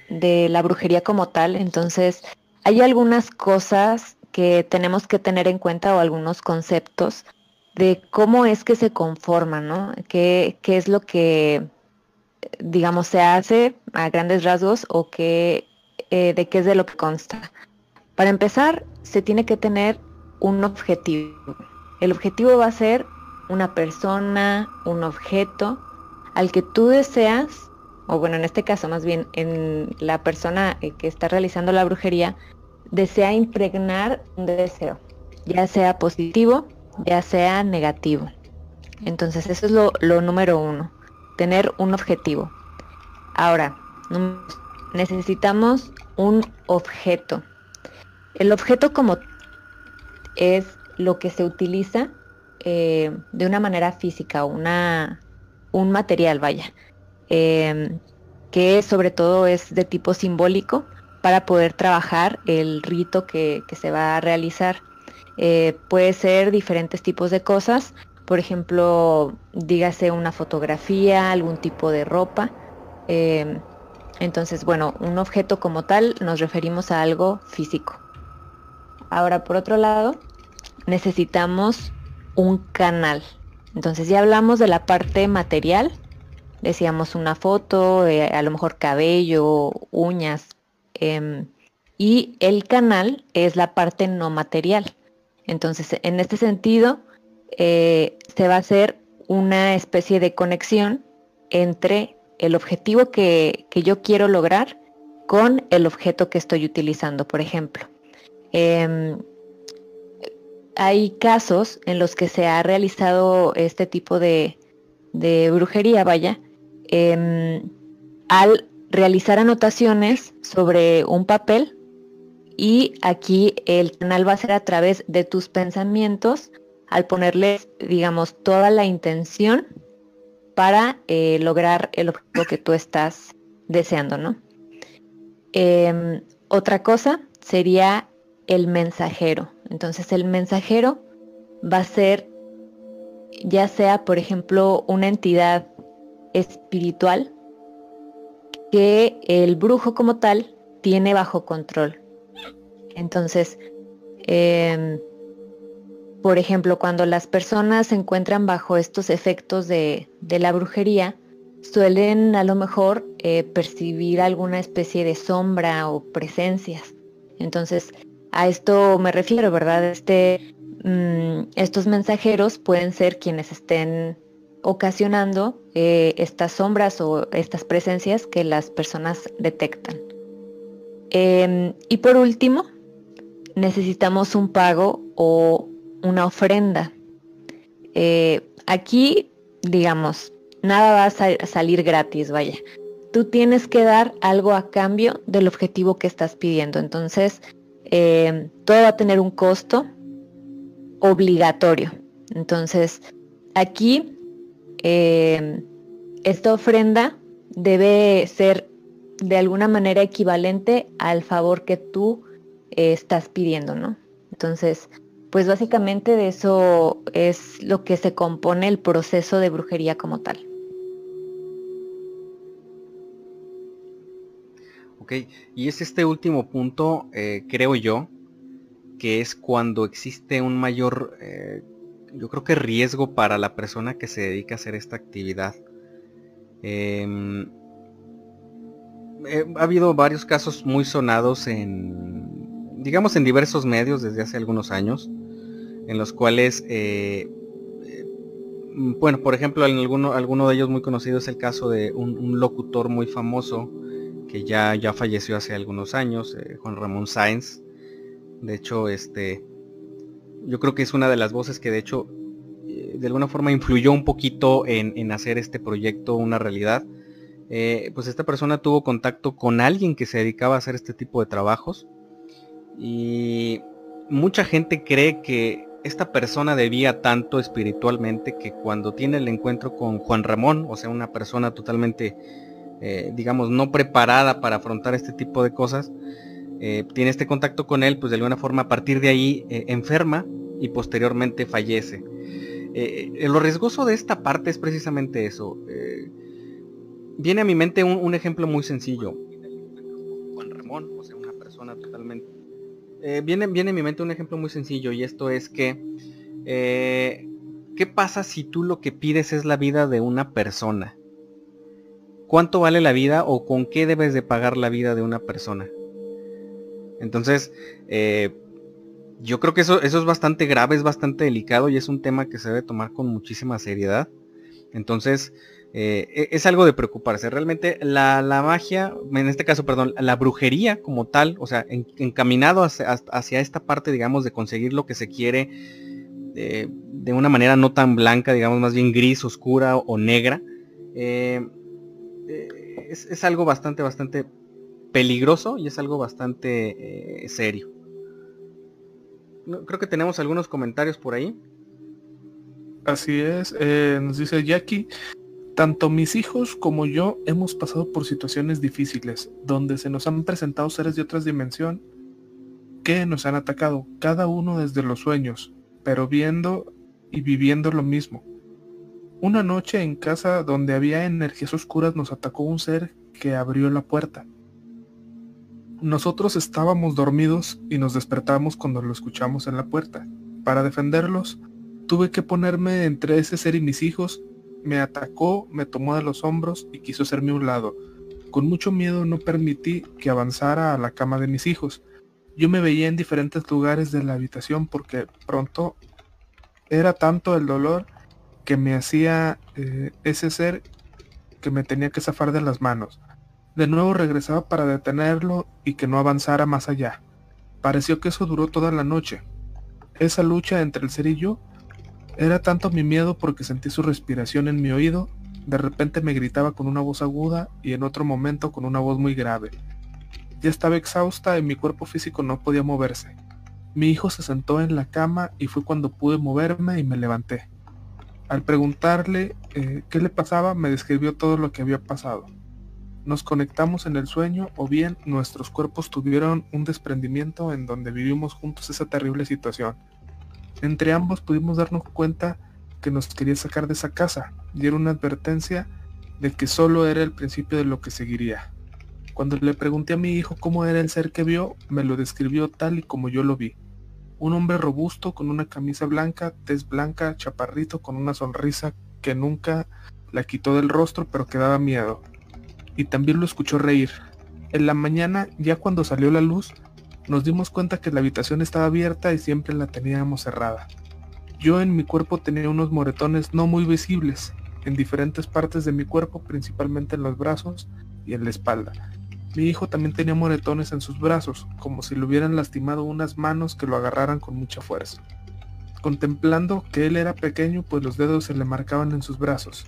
de la brujería como tal, entonces hay algunas cosas que tenemos que tener en cuenta o algunos conceptos de cómo es que se conforma, ¿no? ¿Qué, qué es lo que digamos, se hace a grandes rasgos o que, eh, de qué es de lo que consta. Para empezar, se tiene que tener un objetivo. El objetivo va a ser una persona, un objeto al que tú deseas, o bueno, en este caso más bien en la persona eh, que está realizando la brujería, desea impregnar un deseo, ya sea positivo, ya sea negativo. Entonces eso es lo, número uno tener un objetivo. Ahora, necesitamos un objeto. El objeto como es lo que se utiliza eh, de una manera física, una, un material, vaya, em, que sobre todo es de tipo simbólico para poder trabajar el rito que, se va a realizar. Eh, puede ser diferentes tipos de cosas, por ejemplo, dígase una fotografía, algún tipo de ropa. Em, entonces, bueno, un objeto como tal nos referimos a algo físico. Ahora, por otro lado, necesitamos un canal. Entonces ya hablamos de la parte material. Decíamos una foto, eh, a lo mejor cabello, uñas. Em, y el canal es la parte no material. Entonces, en este sentido, eh, se va a hacer una especie de conexión entre el objetivo que, yo quiero lograr con el objeto que estoy utilizando, por ejemplo. Em, hay casos en los que se ha realizado este tipo de, brujería, vaya, em, al realizar anotaciones sobre un papel y aquí el canal va a ser a través de tus pensamientos al ponerles, digamos, toda la intención para eh, lograr el objetivo que tú estás deseando, ¿no? Em, otra cosa sería el mensajero. Entonces el mensajero va a ser ya sea, por ejemplo, una entidad espiritual que el brujo como tal tiene bajo control. Entonces, em, por ejemplo, cuando las personas se encuentran bajo estos efectos de, la brujería, suelen a lo mejor eh, percibir alguna especie de sombra o presencias. Entonces, a esto me refiero, ¿verdad? Este, mm, estos mensajeros pueden ser quienes estén ocasionando eh, estas sombras o estas presencias que las personas detectan. Em, y por último, necesitamos un pago o una ofrenda. Eh, aquí, digamos, nada va a salir gratis, vaya. Tú tienes que dar algo a cambio del objetivo que estás pidiendo. Entonces, em, todo va a tener un costo obligatorio. Entonces, aquí eh, esta ofrenda debe ser de alguna manera equivalente al favor que tú eh, estás pidiendo, ¿no? Entonces, pues básicamente de eso es lo que se compone el proceso de brujería como tal. Ok, y es este último punto, eh, creo yo, que es cuando existe un mayor yo creo que riesgo para la persona que se dedica a hacer esta actividad. Em, eh, ha habido varios casos muy sonados en, digamos, en diversos medios desde hace algunos años, en los cuales, eh, eh, bueno, por ejemplo, en alguno, alguno de ellos muy conocido es el caso de un, locutor muy famoso que ya, ya falleció hace algunos años, Juan Ramón Sáenz. De hecho, este, yo creo que es una de las voces que de hecho eh, de alguna forma influyó un poquito en, hacer este proyecto una realidad. Eh, pues esta persona tuvo contacto con alguien que se dedicaba a hacer este tipo de trabajos y mucha gente cree que esta persona debía tanto espiritualmente que cuando tiene el encuentro con Juan Ramón, o sea, una persona totalmente, eh, digamos, no preparada para afrontar este tipo de cosas, eh, tiene este contacto con él, pues de alguna forma a partir de ahí eh, enferma y posteriormente fallece. Lo riesgoso de esta parte es precisamente eso. viene a mi mente un, ejemplo muy sencillo. Viene, viene a mi mente un ejemplo muy sencillo y esto es que... ¿Qué pasa si tú lo que pides es la vida de una persona? ¿Cuánto vale la vida o con qué debes de pagar la vida de una persona? Entonces, eh, yo creo que eso, eso es bastante grave, es bastante delicado y es un tema que se debe tomar con muchísima seriedad. Entonces, eh, e, es algo de preocuparse. Realmente la, magia, en este caso, perdón, la brujería como tal, o sea, encaminado hacia, esta parte, digamos, de conseguir lo que se quiere eh, de una manera no tan blanca, digamos, más bien gris, oscura o, negra, es, es, algo bastante, bastante peligroso y es algo bastante eh, serio. Creo que tenemos algunos comentarios por ahí. Así es, eh, nos dice Jackie, tanto mis hijos como yo hemos pasado por situaciones difíciles, donde se nos han presentado seres de otras dimensión que nos han atacado, cada uno desde los sueños, pero viendo y viviendo lo mismo. Una noche en casa donde había energías oscuras nos atacó un ser que abrió la puerta. Nosotros estábamos dormidos y nos despertamos cuando lo escuchamos en la puerta. Para defenderlos, tuve que ponerme entre ese ser y mis hijos. Me atacó, me tomó de los hombros y quiso hacerme un lado. Con mucho miedo no permití que avanzara a la cama de mis hijos. Yo me veía en diferentes lugares de la habitación porque pronto era tanto el dolor que me hacía eh, ese ser que me tenía que zafar de las manos. De nuevo regresaba para detenerlo y que no avanzara más allá. Pareció que eso duró toda la noche. Esa lucha entre el ser y yo era tanto mi miedo porque sentí su respiración en mi oído, de repente me gritaba con una voz aguda y en otro momento con una voz muy grave. Ya estaba exhausta y mi cuerpo físico no podía moverse. Mi hijo se sentó en la cama y fue cuando pude moverme y me levanté. Al preguntarle eh, qué le pasaba, me describió todo lo que había pasado. nos conectamos en el sueño o bien nuestros cuerpos tuvieron un desprendimiento en donde vivimos juntos esa terrible situación. Entre ambos pudimos darnos cuenta que nos quería sacar de esa casa y era una advertencia de que solo era el principio de lo que seguiría. Cuando le pregunté a mi hijo cómo era el ser que vio, me lo describió tal y como yo lo vi. Un hombre robusto con una camisa blanca, tez blanca, chaparrito, con una sonrisa que nunca la quitó del rostro pero que daba miedo. Y también lo escuchó reír. En la mañana, ya cuando salió la luz, nos dimos cuenta que la habitación estaba abierta y siempre la teníamos cerrada. Yo en mi cuerpo tenía unos moretones no muy visibles, en diferentes partes de mi cuerpo, principalmente en los brazos y en la espalda. Mi hijo también tenía moretones en sus brazos, como si le hubieran lastimado unas manos que lo agarraran con mucha fuerza. Contemplando que él era pequeño, pues los dedos se le marcaban en sus brazos.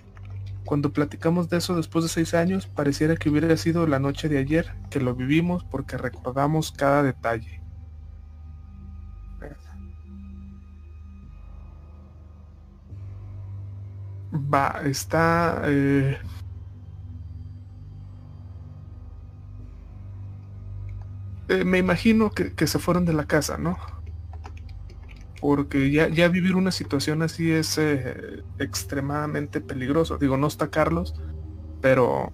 Cuando platicamos de eso después de seis años, pareciera que hubiera sido la noche de ayer que lo vivimos porque recordamos cada detalle. Va, está... Eh, eh, me imagino que, se fueron de la casa, ¿no? Porque ya, ya vivir una situación así es eh, extremadamente peligroso. Digo, no está Carlos, pero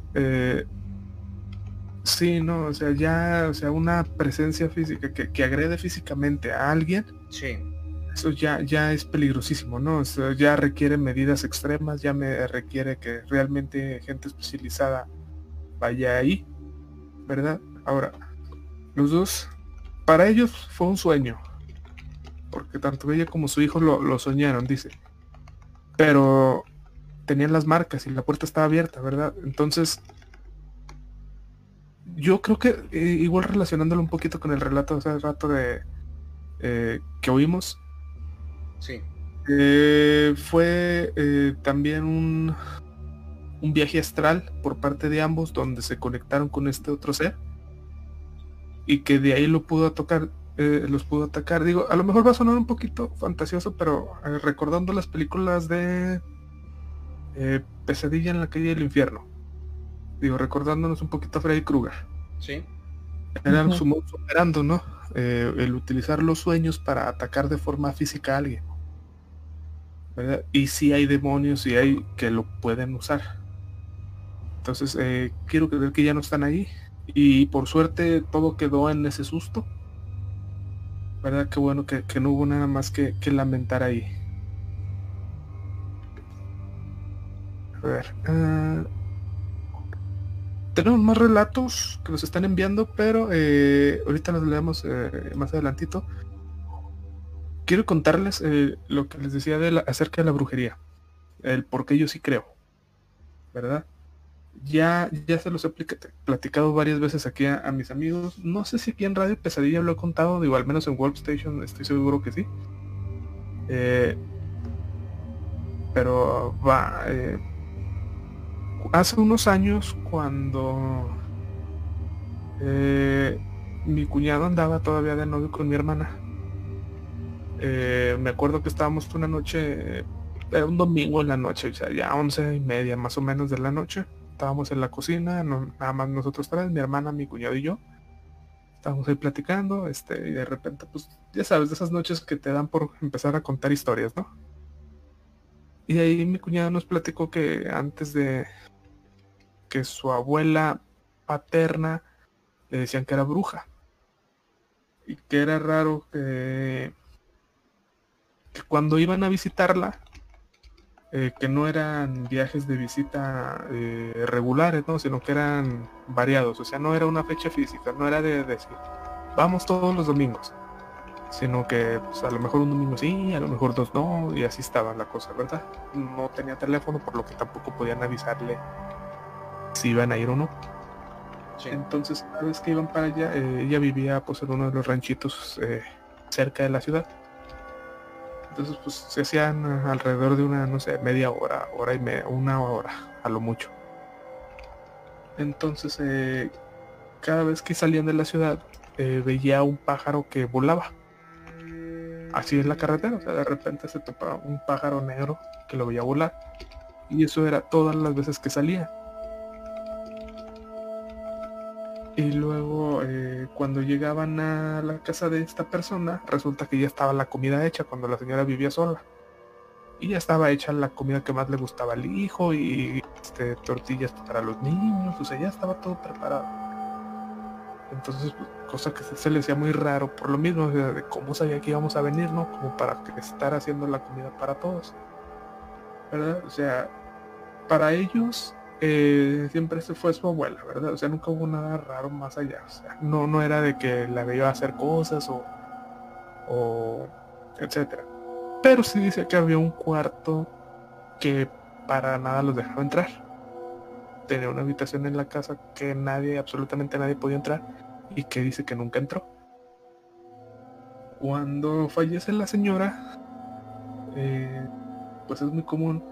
sí, ¿no? O sea, ya, o sea, una presencia física que, que agrede físicamente a alguien. Sí eso ya, ya es peligrosísimo, ¿no? ya requiere medidas extremas, ya me requiere que realmente gente especializada vaya ahí, ¿verdad? Ahora, los dos, para ellos fue un sueño, porque tanto ella como su hijo lo, soñaron, dice. Pero tenían las marcas y la puerta estaba abierta, ¿verdad? Entonces, yo creo que eh, igual relacionándolo un poquito con el relato hace rato de eh, que oímos, Sí. Eh, fue también un, un viaje astral por parte de ambos donde se conectaron con este otro ser y que de ahí lo pudo tocar eh, los pudo atacar. Digo a lo mejor va a sonar un poquito fantasioso pero recordando las películas de pesadilla en la calle del infierno. Digo recordándonos un poquito a Freddy Krueger. Sí. Era su modo operando no el utilizar los sueños para atacar de forma física a alguien. Y si hay demonios y hay que lo pueden usar. Entonces, eh, quiero creer que ya no están ahí. Y por suerte todo quedó en ese susto. ¿Verdad? Qué bueno que, no hubo nada más que, lamentar ahí. A ver. Ah, tenemos más relatos que nos están enviando, pero eh, ahorita nos leemos eh, más adelantito quiero contarles eh, lo que les decía de acerca de la brujería. El por qué yo sí creo. ¿Verdad? Ya, ya se los he platicado varias veces aquí a, mis amigos. No sé si aquí en Radio Pesadilla lo he contado, digo, al menos en Workstation estoy seguro que sí. Eh, pero va. Eh, hace unos años cuando mi cuñado andaba todavía de novio con mi hermana eh, me acuerdo que estábamos una noche, era un domingo en la noche, o sea, ya once y media más o menos de la noche. Estábamos en la cocina, nada más nosotros tres, mi hermana, mi cuñado y yo. Estábamos ahí platicando, este, y de repente, pues, ya sabes, de esas noches que te dan por empezar a contar historias, ¿no? Y ahí mi cuñado nos platicó que antes de que su abuela paterna le decían que era bruja. Y que era raro que cuando iban a visitarla, eh, que no eran viajes de visita eh, regulares, ¿no? sino que eran variados, o sea, no era una fecha física, no era de decir, vamos todos los domingos, sino que pues, a lo mejor un domingo sí, a lo mejor dos no, y así estaba la cosa, ¿verdad? No tenía teléfono, por lo que tampoco podían avisarle si iban a ir o no. Entonces, cada vez que iban para allá, eh, ella vivía pues en uno de los ranchitos cerca de la ciudad entonces, pues se hacían alrededor de una, no sé, media hora, hora y media, una hora, a lo mucho. Entonces, eh, cada vez que salían de la ciudad, eh, veía un pájaro que volaba. Así es la carretera, o sea, de repente se topaba un pájaro negro que lo veía volar. Y eso era todas las veces que salía. Y luego eh, cuando llegaban a la casa de esta persona, resulta que ya estaba la comida hecha cuando la señora vivía sola. Y ya estaba hecha la comida que más le gustaba al hijo y este, tortillas para los niños, o sea, ya estaba todo preparado. Entonces, pues, cosa que se, le decía muy raro por lo mismo, de, cómo sabía que íbamos a venir, ¿no? Como para estar haciendo la comida para todos. ¿Verdad? O sea, para ellos eh, siempre se fue su abuela, ¿verdad? O sea, nunca hubo nada raro más allá. O sea, no, no era de que la veía hacer cosas o, o etcétera. Pero sí dice que había un cuarto que para nada los dejaba entrar. Tenía una habitación en la casa que nadie, absolutamente nadie podía entrar y que dice que nunca entró. Cuando fallece la señora, eh, pues es muy común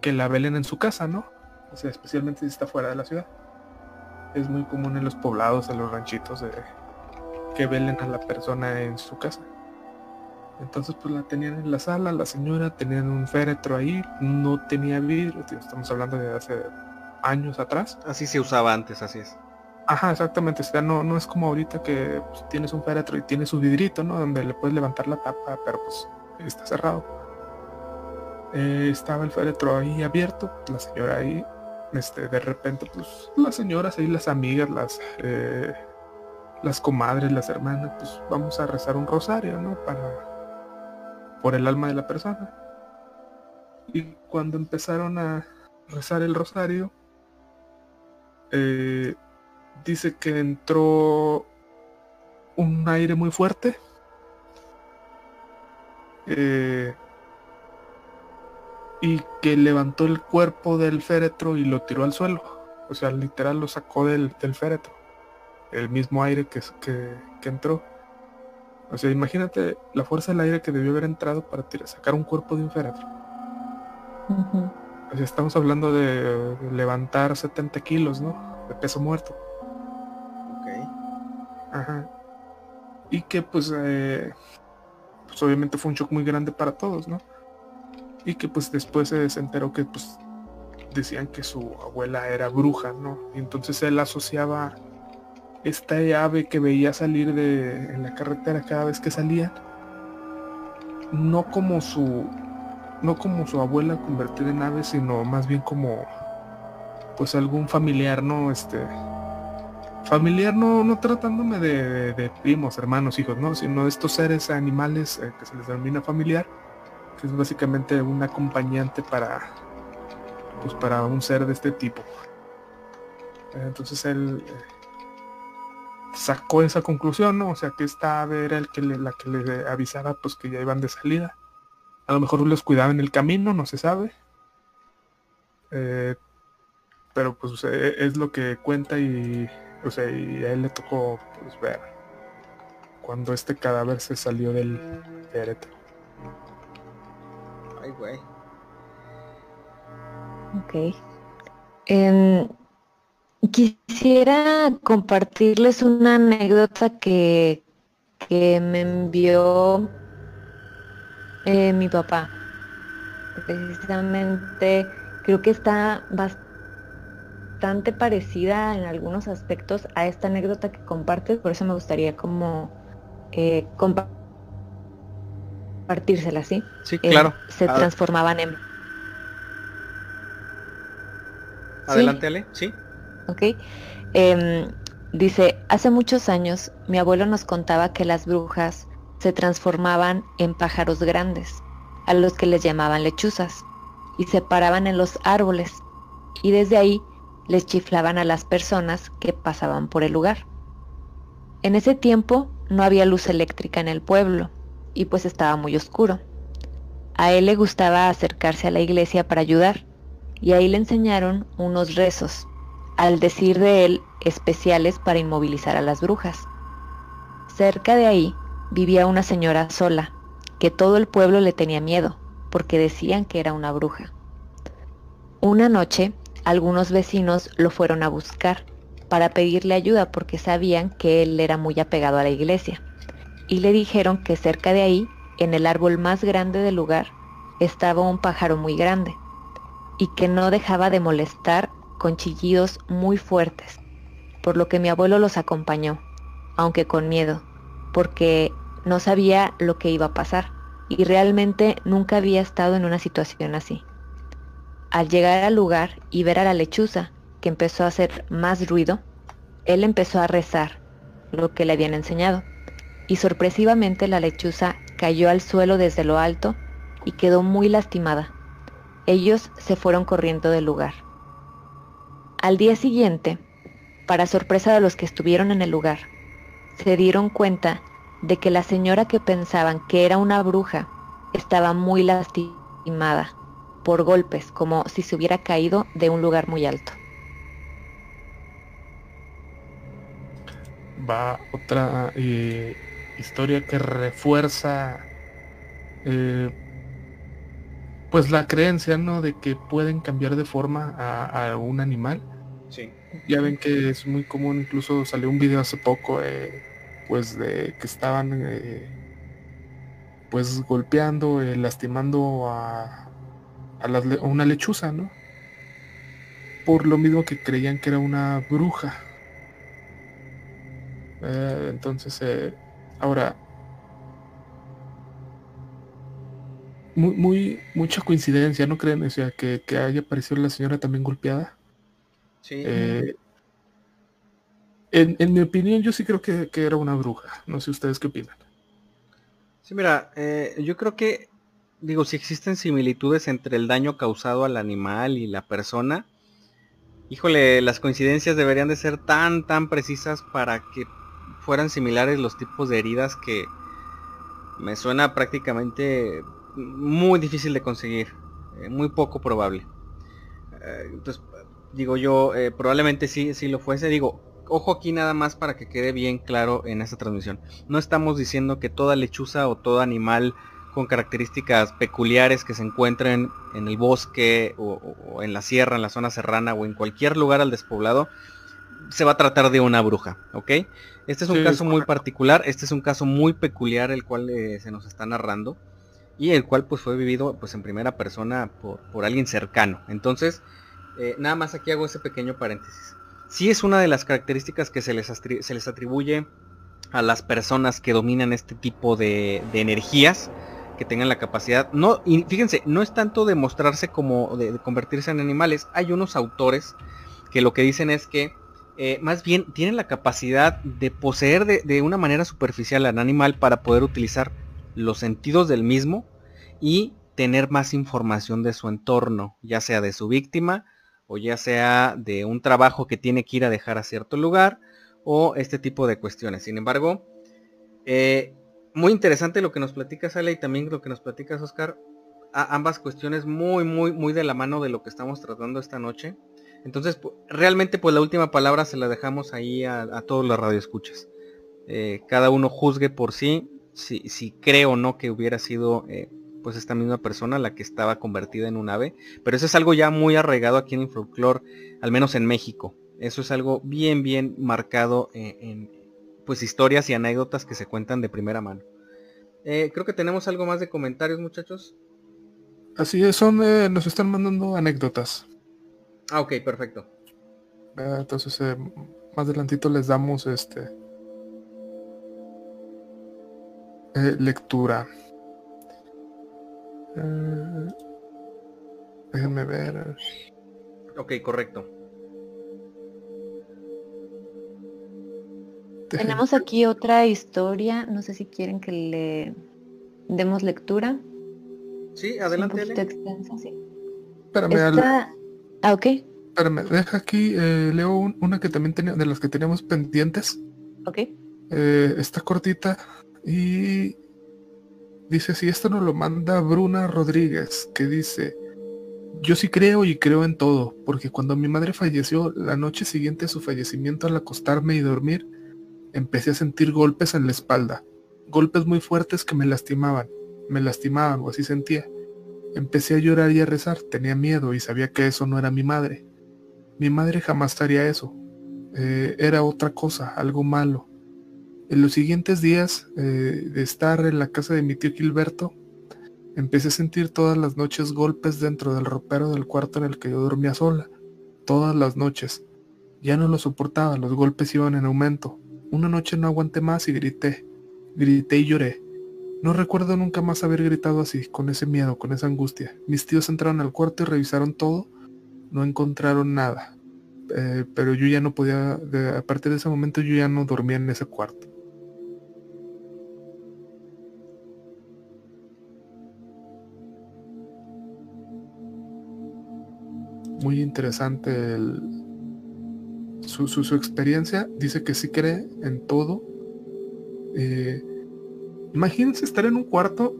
que la velen en su casa, ¿no? O sea, especialmente si está fuera de la ciudad. Es muy común en los poblados, en los ranchitos, de, que velen a la persona en su casa. Entonces pues la tenían en la sala, la señora tenían un féretro ahí, no tenía vidrio, estamos hablando de hace años atrás. Así se usaba antes, así es. Ajá, exactamente, o sea, no, no es como ahorita que pues, tienes un féretro y tiene su vidrito, ¿no? Donde le puedes levantar la tapa, pero pues está cerrado. Eh, estaba el féretro ahí abierto, la señora ahí este, de repente, pues las señoras y las amigas, las, eh, las comadres, las hermanas, pues vamos a rezar un rosario, ¿no? Para, por el alma de la persona. Y cuando empezaron a rezar el rosario, eh, dice que entró un aire muy fuerte. Eh, y que levantó el cuerpo del féretro y lo tiró al suelo. O sea, literal lo sacó del, féretro. El mismo aire que, que, entró. O sea, imagínate la fuerza del aire que debió haber entrado para sacar un cuerpo de un féretro. O sea, estamos hablando de levantar 70 kilos, ¿no? De peso muerto. Ok. Ajá. Y que pues, eh, pues obviamente fue un shock muy grande para todos, ¿no? Y que pues después se enteró que pues decían que su abuela era bruja, ¿no? Y entonces él asociaba esta ave que veía salir de en la carretera cada vez que salía, no como su no como su abuela convertida en ave, sino más bien como pues algún familiar, ¿no? Este familiar no, no tratándome de, primos, hermanos, hijos, ¿no? Sino estos seres animales eh, que se les denomina familiar que es básicamente un acompañante para pues para un ser de este tipo. Entonces él eh, sacó esa conclusión no o sea que esta ave era el que la que le avisaba pues que ya iban de salida. A lo mejor los cuidaba en el camino no se sabe. Eh, pero pues es lo que cuenta y o sea y a él le tocó pues ver cuando este cadáver se salió del féretro Ok. Em, quisiera compartirles una anécdota que, que me envió eh, mi papá. Precisamente creo que está bastante parecida en algunos aspectos a esta anécdota que compartes, por eso me gustaría como eh, compartir partírsela, ¿sí? Sí, claro. se transformaban en... Adelante, Ale, sí. Ok. Em, dice, hace muchos años mi abuelo nos contaba que las brujas se transformaban en pájaros grandes, a los que les llamaban lechuzas, y se paraban en los árboles, y desde ahí les chiflaban a las personas que pasaban por el lugar. En ese tiempo no había luz eléctrica en el pueblo, y pues estaba muy oscuro. A él le gustaba acercarse a la iglesia para ayudar y ahí le enseñaron unos rezos, al decir de él especiales para inmovilizar a las brujas. Cerca de ahí vivía una señora sola, que todo el pueblo le tenía miedo, porque decían que era una bruja. Una noche, algunos vecinos lo fueron a buscar para pedirle ayuda porque sabían que él era muy apegado a la iglesia y le dijeron que cerca de ahí, en el árbol más grande del lugar, estaba un pájaro muy grande y que no dejaba de molestar con chillidos muy fuertes, por lo que mi abuelo los acompañó, aunque con miedo, porque no sabía lo que iba a pasar y realmente nunca había estado en una situación así. Al llegar al lugar y ver a la lechuza, que empezó a hacer más ruido, él empezó a rezar, lo que le habían enseñado, y sorpresivamente la lechuza cayó al suelo desde lo alto y quedó muy lastimada. Ellos se fueron corriendo del lugar. Al día siguiente, para sorpresa de los que estuvieron en el lugar, se dieron cuenta de que la señora que pensaban que era una bruja estaba muy lastimada por golpes, como si se hubiera caído de un lugar muy alto. Va otra eh, historia que refuerza eh, pues la creencia, ¿no? De que pueden cambiar de forma a, un animal. Sí. Ya ven que es muy común, incluso salió un video hace poco, eh, pues de que estaban pues golpeando, lastimando a, a, una lechuza, ¿no? Por lo mismo que creían que era una bruja. Eh, entonces, eh, ahora, muy, muy, mucha coincidencia, ¿no creen? O sea, que, haya aparecido la señora también golpeada. Sí. Eh, en, mi opinión, yo sí creo que, que, era una bruja. No sé ustedes qué opinan. Sí, mira, yo creo que digo, si existen similitudes entre el daño causado al animal y la persona, híjole, las coincidencias deberían de ser tan, tan precisas para que fueran similares los tipos de heridas que me suena prácticamente muy difícil de conseguir, eh, muy poco probable. Eh, entonces, digo yo, eh, probablemente sí, sí lo fuese, digo, ojo aquí nada más para que quede bien claro en esta transmisión. No estamos diciendo que toda lechuza o todo animal con características peculiares que se encuentren en el bosque o, en la sierra, en la zona serrana o en cualquier lugar al despoblado, se va a tratar de una bruja, ¿ok? Este es un caso muy particular, este es un caso muy peculiar el cual eh, se nos está narrando y el cual pues fue vivido pues en primera persona por, alguien cercano. Entonces, eh, nada más aquí hago ese pequeño paréntesis. Sí es una de las características que se les, se les atribuye a las personas que dominan este tipo de, de energías, que tengan la capacidad, no, y fíjense, no es tanto de mostrarse como de, convertirse en animales, hay unos autores que lo que dicen es que eh, más bien tienen la capacidad de poseer de, una manera superficial al animal para poder utilizar los sentidos del mismo y tener más información de su entorno, ya sea de su víctima o ya sea de un trabajo que tiene que ir a dejar a cierto lugar o este tipo de cuestiones. Sin embargo, eh, muy interesante lo que nos platicas, Ale, y también lo que nos platicas, Oscar. ambas cuestiones muy, muy, muy de la mano de lo que estamos tratando esta noche. Entonces, realmente, pues la última palabra se la dejamos ahí a, todos los radioescuchas. Eh, cada uno juzgue por sí si, si cree o no que hubiera sido eh, pues esta misma persona la que estaba convertida en un ave. Pero eso es algo ya muy arraigado aquí en el folclore, al menos en México. Eso es algo bien, bien marcado en, pues historias y anécdotas que se cuentan de primera mano. Eh, creo que tenemos algo más de comentarios, muchachos. Así es, son, eh, nos están mandando anécdotas. Ah, ok, perfecto. Ah, entonces, eh, más adelantito les damos este lectura. déjenme ver. Ok, correcto. Tenemos aquí otra historia, no sé si quieren que le demos lectura. Sí, adelante. un extensa, sí. Espérame, Ah, ok. Espérame, deja aquí, eh, leo una que también tenía, de las que teníamos pendientes. Ok. Eh, está cortita y dice, si esto nos lo manda Bruna Rodríguez, que dice, yo sí creo y creo en todo, porque cuando mi madre falleció, la noche siguiente a su fallecimiento al acostarme y dormir, empecé a sentir golpes en la espalda, golpes muy fuertes que me lastimaban, me lastimaban o así sentía. Empecé a llorar y a rezar, tenía miedo y sabía que eso no era mi madre. Mi madre jamás haría eso. Eh, era otra cosa, algo malo. En los siguientes días eh, de estar en la casa de mi tío Gilberto, empecé a sentir todas las noches golpes dentro del ropero del cuarto en el que yo dormía sola. Todas las noches Ya no lo soportaba, los golpes iban en aumento. Una noche no aguanté más y grité. Grité y lloré. No recuerdo nunca más haber gritado así, con ese miedo, con esa angustia. Mis tíos entraron al cuarto y revisaron todo. No encontraron nada. Eh, pero yo ya no podía, a partir de ese momento yo ya no dormía en ese cuarto. Muy interesante su, experiencia. Dice que sí cree en todo. Eh, imagínense estar en un cuarto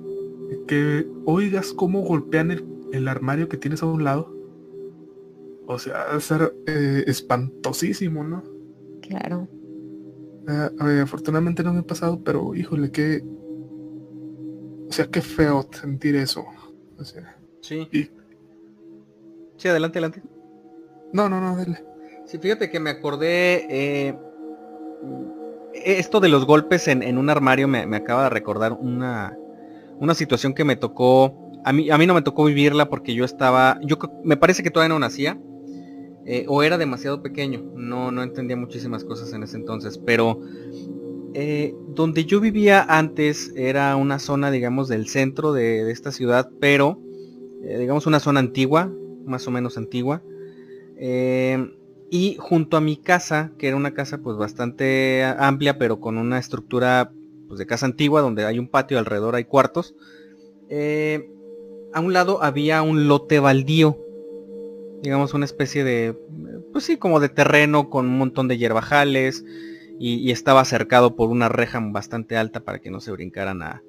que oigas cómo golpean el, el armario que tienes a un lado o sea, ser eh, espantosísimo, ¿no? Claro. Ah, afortunadamente no me ha pasado, pero híjole, qué... O sea, qué feo sentir eso. O sea, sí. Sí, adelante, adelante. No, no, no, dale. Sí, fíjate que me acordé... Eh, esto de los golpes en, un armario me, acaba de recordar una, una situación que me tocó... A mí, a mí no me tocó vivirla porque yo estaba... Yo me parece que todavía no nacía eh, o era demasiado pequeño, no, no entendía muchísimas cosas en ese entonces, pero eh, donde yo vivía antes era una zona, digamos, del centro de, esta ciudad, pero, eh, digamos, una zona antigua, más o menos antigua, y junto a mi casa, que era una casa pues bastante amplia, pero con una estructura pues, de casa antigua, donde hay un patio, alrededor hay cuartos, a un lado había un lote baldío, digamos una especie de, pues sí, como de terreno con un montón de hierbajales y, estaba cercado por una reja bastante alta para que no se brincaran a,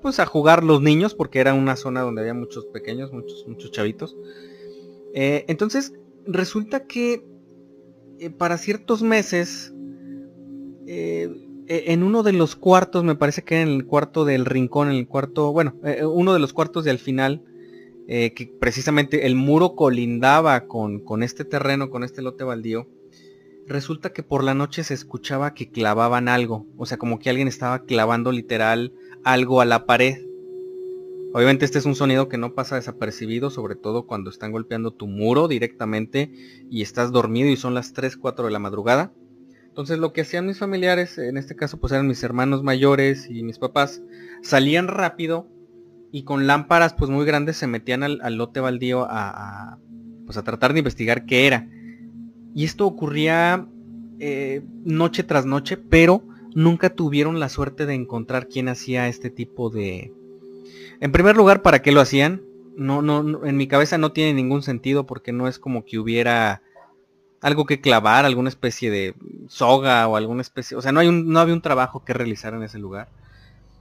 pues a jugar los niños porque era una zona donde había muchos pequeños, muchos, muchos chavitos. Eh, entonces resulta que eh, para ciertos meses eh, e, en uno de los cuartos, me parece que en el cuarto del rincón, en el cuarto, bueno, uno de los cuartos de al final, eh, que precisamente el muro colindaba con, con este terreno, con este lote baldío, resulta que por la noche se escuchaba que clavaban algo, o sea, como que alguien estaba clavando literal algo a la pared. Obviamente este es un sonido que no pasa desapercibido, sobre todo cuando están golpeando tu muro directamente y estás dormido y son las 3, 4 de la madrugada. Entonces lo que hacían mis familiares, en este caso pues eran mis hermanos mayores y mis papás, salían rápido y con lámparas pues muy grandes se metían al, lote baldío a, pues a tratar de investigar qué era. Y esto ocurría eh, noche tras noche, pero nunca tuvieron la suerte de encontrar quién hacía este tipo de... En primer lugar, ¿para qué lo hacían? No, no, en mi cabeza no tiene ningún sentido porque no es como que hubiera algo que clavar, alguna especie de soga o alguna especie, o sea, no hay no había un trabajo que realizar en ese lugar.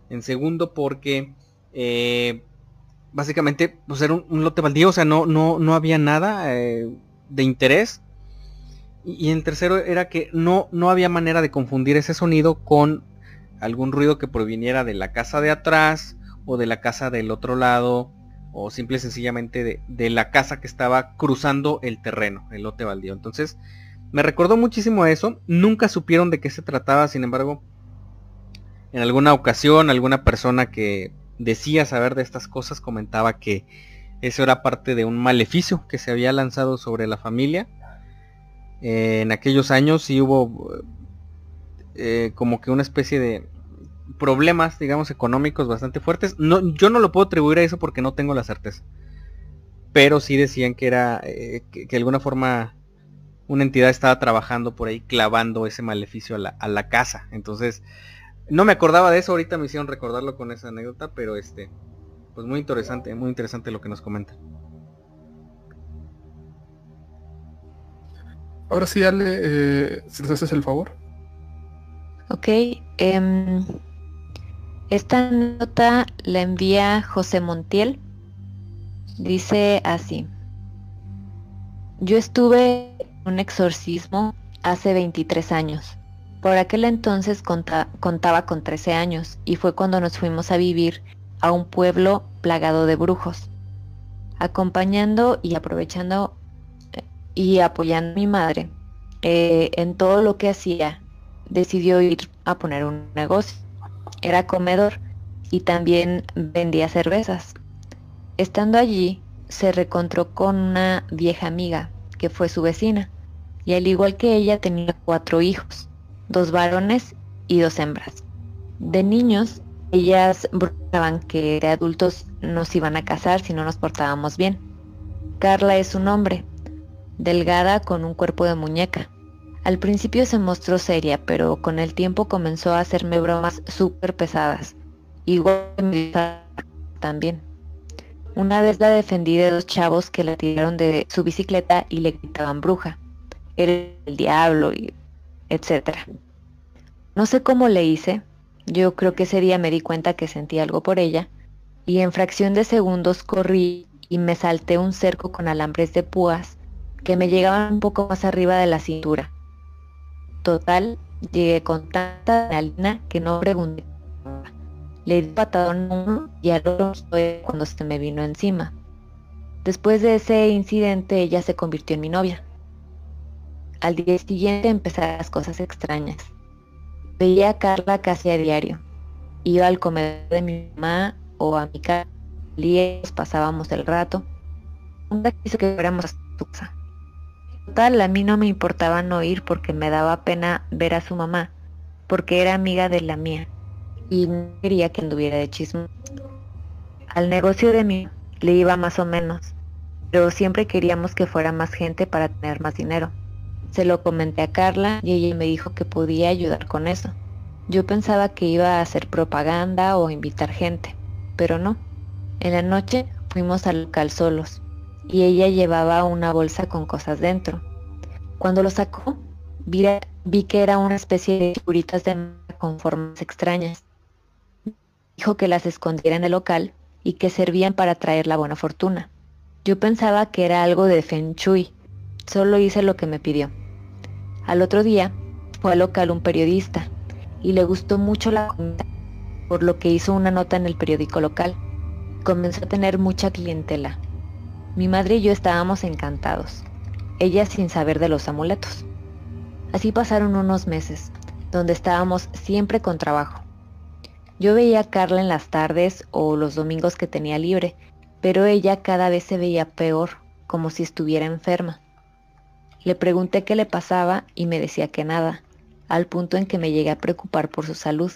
En segundo, porque eh, básicamente, pues era un, lote baldío, o sea, no, no, no había nada eh, de interés. Y, en tercero era que no, no había manera de confundir ese sonido con algún ruido que proviniera de la casa de atrás o de la casa del otro lado o simple y sencillamente de, la casa que estaba cruzando el terreno, el lote baldío. Entonces, me recordó muchísimo eso. Nunca supieron de qué se trataba, sin embargo, en alguna ocasión, alguna persona que decía saber de estas cosas comentaba que eso era parte de un maleficio que se había lanzado sobre la familia. En aquellos años sí hubo eh, como que una especie de problemas, digamos, económicos bastante fuertes. No, yo no lo puedo atribuir a eso porque no tengo la certeza. Pero sí decían que era, eh, que, de alguna forma una entidad estaba trabajando por ahí clavando ese maleficio a la, a la casa. Entonces, no me acordaba de eso, ahorita me hicieron recordarlo con esa anécdota, pero este, pues muy interesante, muy interesante lo que nos comenta. Ahora sí, Ale, eh, si nos haces el favor. Ok. Em, esta nota la envía José Montiel. Dice así. Yo estuve en un exorcismo hace 23 años. Por aquel entonces contaba con 13 años y fue cuando nos fuimos a vivir a un pueblo plagado de brujos. Acompañando y aprovechando eh, y apoyando a mi madre eh, en todo lo que hacía, decidió ir a poner un negocio. Era comedor y también vendía cervezas. Estando allí, se reencontró con una vieja amiga que fue su vecina y al igual que ella tenía cuatro hijos, dos varones y dos hembras. De niños, ellas bromeaban que de adultos nos iban a casar si no nos portábamos bien. Carla es un hombre, delgada con un cuerpo de muñeca. Al principio se mostró seria, pero con el tiempo comenzó a hacerme bromas súper pesadas. Igual también. Una vez la defendí de dos chavos que la tiraron de su bicicleta y le gritaban bruja. Eres el diablo y etcétera. No sé cómo le hice. Yo creo que ese día me di cuenta que sentía algo por ella y en fracción de segundos corrí y me salté un cerco con alambres de púas que me llegaban un poco más arriba de la cintura. Total, llegué con tanta adrenalina que no pregunté. Le di patadón a uno y al otro cuando se me vino encima. Después de ese incidente ella se convirtió en mi novia. Al día siguiente empezaron las cosas extrañas. Veía a Carla casi a diario. Iba al comedor de mi mamá o a mi casa. pasábamos el rato. Un día quiso que fuéramos a su casa. Total, a mí no me importaba no ir porque me daba pena ver a su mamá, porque era amiga de la mía y no quería que anduviera de chisme. Al negocio de mí le iba más o menos, pero siempre queríamos que fuera más gente para tener más dinero. Se lo comenté a Carla y ella me dijo que podía ayudar con eso. Yo pensaba que iba a hacer propaganda o invitar gente, pero no. En la noche fuimos al local solos y ella llevaba una bolsa con cosas dentro. Cuando lo sacó, vi, que era una especie de figuritas de con formas extrañas. Dijo que las escondiera en el local y que servían para traer la buena fortuna. Yo pensaba que era algo de Feng Shui. Solo hice lo que me pidió. Al otro día fue al local un periodista y le gustó mucho la comida, por lo que hizo una nota en el periódico local. Comenzó a tener mucha clientela. Mi madre y yo estábamos encantados, ella sin saber de los amuletos. Así pasaron unos meses, donde estábamos siempre con trabajo. Yo veía a Carla en las tardes o los domingos que tenía libre, pero ella cada vez se veía peor, como si estuviera enferma. Le pregunté qué le pasaba y me decía que nada, al punto en que me llegué a preocupar por su salud.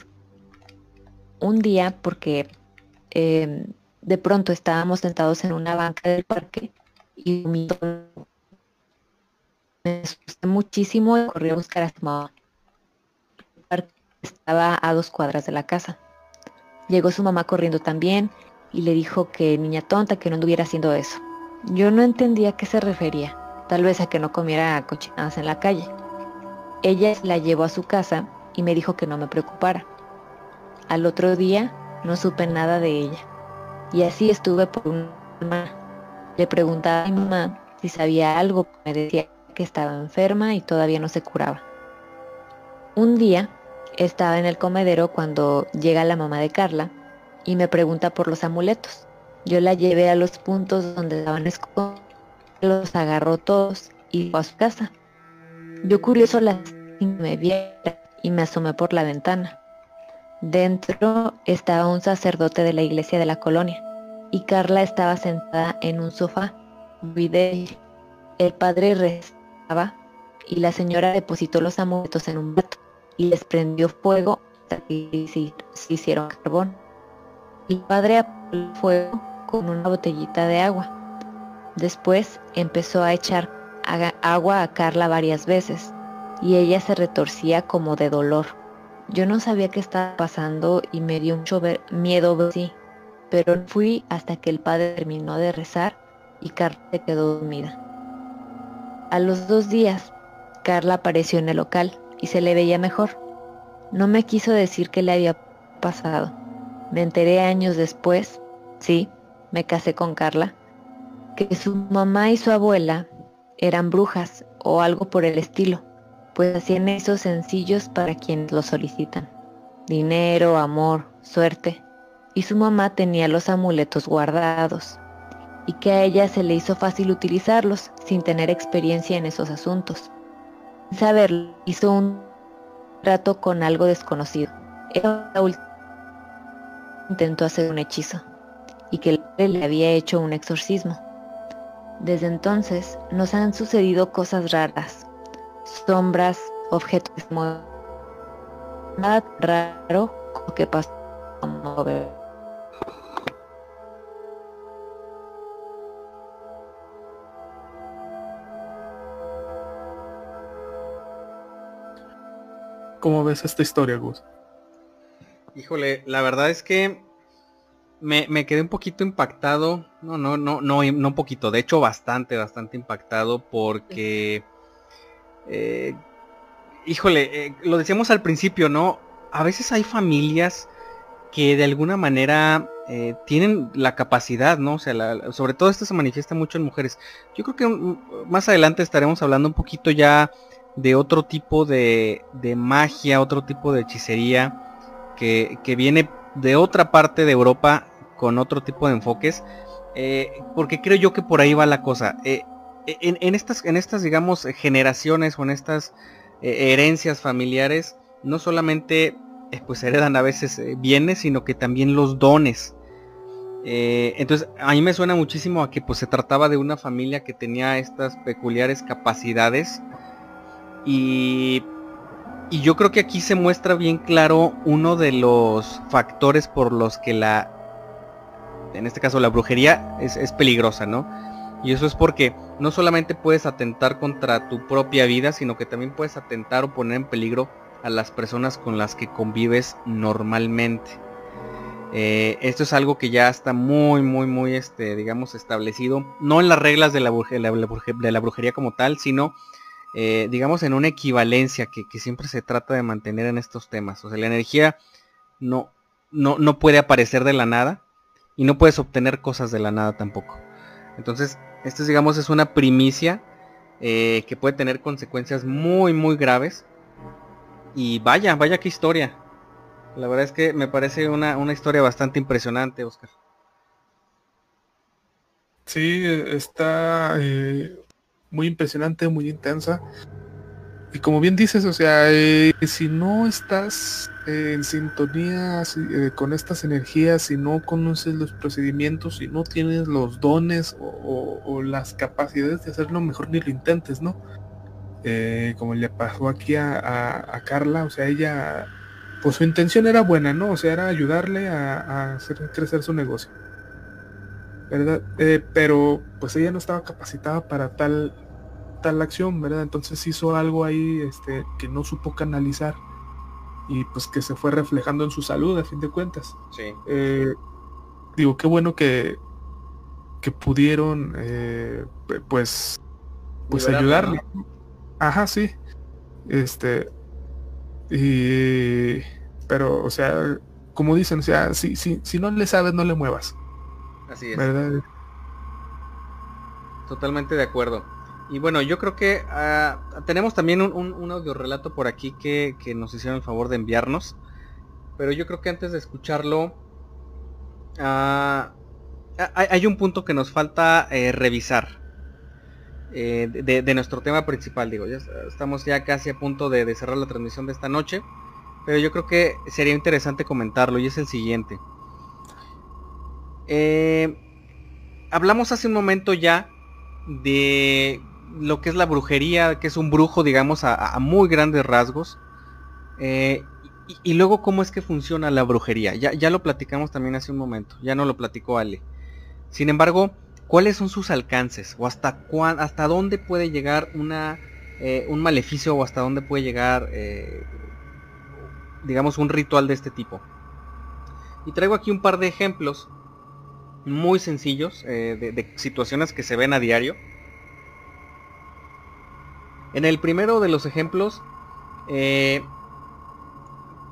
Un día, porque em, de pronto estábamos sentados en una banca del parque y me asusté muchísimo y corrí a buscar a su mamá. El parque estaba a dos cuadras de la casa. Llegó su mamá corriendo también y le dijo que niña tonta, que no anduviera haciendo eso. Yo no entendía a qué se refería tal vez a que no comiera cochinadas en la calle. Ella la llevó a su casa y me dijo que no me preocupara. Al otro día no supe nada de ella. Y así estuve por una semana. Le preguntaba a mi mamá si sabía algo, me decía que estaba enferma y todavía no se curaba. Un día estaba en el comedero cuando llega la mamá de Carla y me pregunta por los amuletos. Yo la llevé a los puntos donde estaban escondidos los agarró todos y fue a su casa. Yo curioso las me vi y me asomé por la ventana. Dentro estaba un sacerdote de la iglesia de la colonia y Carla estaba sentada en un sofá. El padre rezaba y la señora depositó los amuletos en un plato y les prendió fuego hasta que se hicieron carbón. El padre apagó el fuego con una botellita de agua Después empezó a echar agua a Carla varias veces y ella se retorcía como de dolor. Yo no sabía qué estaba pasando y me dio mucho miedo sí, pero fui hasta que el padre terminó de rezar y Carla se quedó dormida. A los dos días, Carla apareció en el local y se le veía mejor. No me quiso decir qué le había pasado. Me enteré años después, sí, me casé con Carla, que su mamá y su abuela eran brujas o algo por el estilo, pues hacían esos sencillos para quienes lo solicitan. Dinero, amor, suerte. Y su mamá tenía los amuletos guardados, y que a ella se le hizo fácil utilizarlos sin tener experiencia en esos asuntos. Sin saberlo, hizo un trato con algo desconocido. Era intentó hacer un hechizo y que le había hecho un exorcismo. Desde entonces nos han sucedido cosas raras. Sombras, objetos nada raro que pasa ¿Cómo ves esta historia, Gus? Híjole, la verdad es que me, quedé un poquito impactado. No, no, no, no, no un poquito. De hecho, bastante, bastante impactado porque... Eh, híjole, eh, lo decíamos al principio, ¿no? A veces hay familias que de alguna manera eh, tienen la capacidad, ¿no? O sea, sobre todo esto se manifiesta mucho en mujeres. Yo creo que más adelante estaremos hablando un poquito ya de otro tipo de, de magia, otro tipo de hechicería que, que, viene de otra parte de Europa con otro tipo de enfoques. Porque creo yo que por ahí va la cosa. En, estas, en estas, digamos, generaciones o en estas herencias familiares, no solamente pues heredan a veces bienes, sino que también los dones. Eh, entonces, a mí me suena muchísimo a que pues se trataba de una familia que tenía estas peculiares capacidades. Y, y yo creo que aquí se muestra bien claro uno de los factores por los que la, en este caso la brujería, es, es peligrosa, ¿no? Y eso es porque no solamente puedes atentar contra tu propia vida, sino que también puedes atentar o poner en peligro a las personas con las que convives normalmente. Eh, esto es algo que ya está muy, muy, muy, este, digamos, establecido, no en las reglas de la, de la brujería como tal, sino, eh, digamos, en una equivalencia que, siempre se trata de mantener en estos temas. O sea, la energía no, no, no puede aparecer de la nada y no puedes obtener cosas de la nada tampoco. Entonces, esto, digamos, es una primicia eh, que puede tener consecuencias muy, muy graves. Y vaya, vaya qué historia. La verdad es que me parece una, historia bastante impresionante, Oscar. Sí, está eh, muy impresionante, muy intensa. Y como bien dices, o sea, eh, si no estás en sintonía eh, con estas energías, si no conoces los procedimientos, si no tienes los dones o, las capacidades de hacerlo, mejor ni lo intentes, ¿no? como le pasó aquí a Carla, o sea, ella pues su intención era buena, ¿no? O sea, era ayudarle a, hacer crecer su negocio. ¿Verdad? Eh, pero pues ella no estaba capacitada para tal, tal acción, ¿verdad? Entonces hizo algo ahí este, que no supo canalizar y pues que se fue reflejando en su salud a fin de cuentas. Sí. Eh, digo, qué bueno que, que pudieron eh, pues pues ayudarle. Ajá, sí. Este, y, pero, o sea, como dicen, o sea, si, si, si no le sabes, no le muevas. Así es. ¿verdad? Totalmente de acuerdo. Y bueno, yo creo que ah, tenemos también un, un, audio relato por aquí que, nos hicieron el favor de enviarnos. Pero yo creo que antes de escucharlo, ah, hay, un punto que nos falta eh, revisar. Eh, de, nuestro tema principal. Digo, ya estamos ya casi a punto de, cerrar la transmisión de esta noche. Pero yo creo que sería interesante comentarlo y es el siguiente. Eh, hablamos hace un momento ya de lo que es la brujería, que es un brujo, digamos, a, muy grandes rasgos. Eh, y, luego cómo es que funciona la brujería. Ya, ya lo platicamos también hace un momento, ya no lo platicó Ale. Sin embargo, cuáles son sus alcances o hasta hasta dónde puede llegar una eh, un maleficio o hasta dónde puede llegar eh, digamos un ritual de este tipo y traigo aquí un par de ejemplos muy sencillos de, situaciones que se ven a diario en el primero de los ejemplos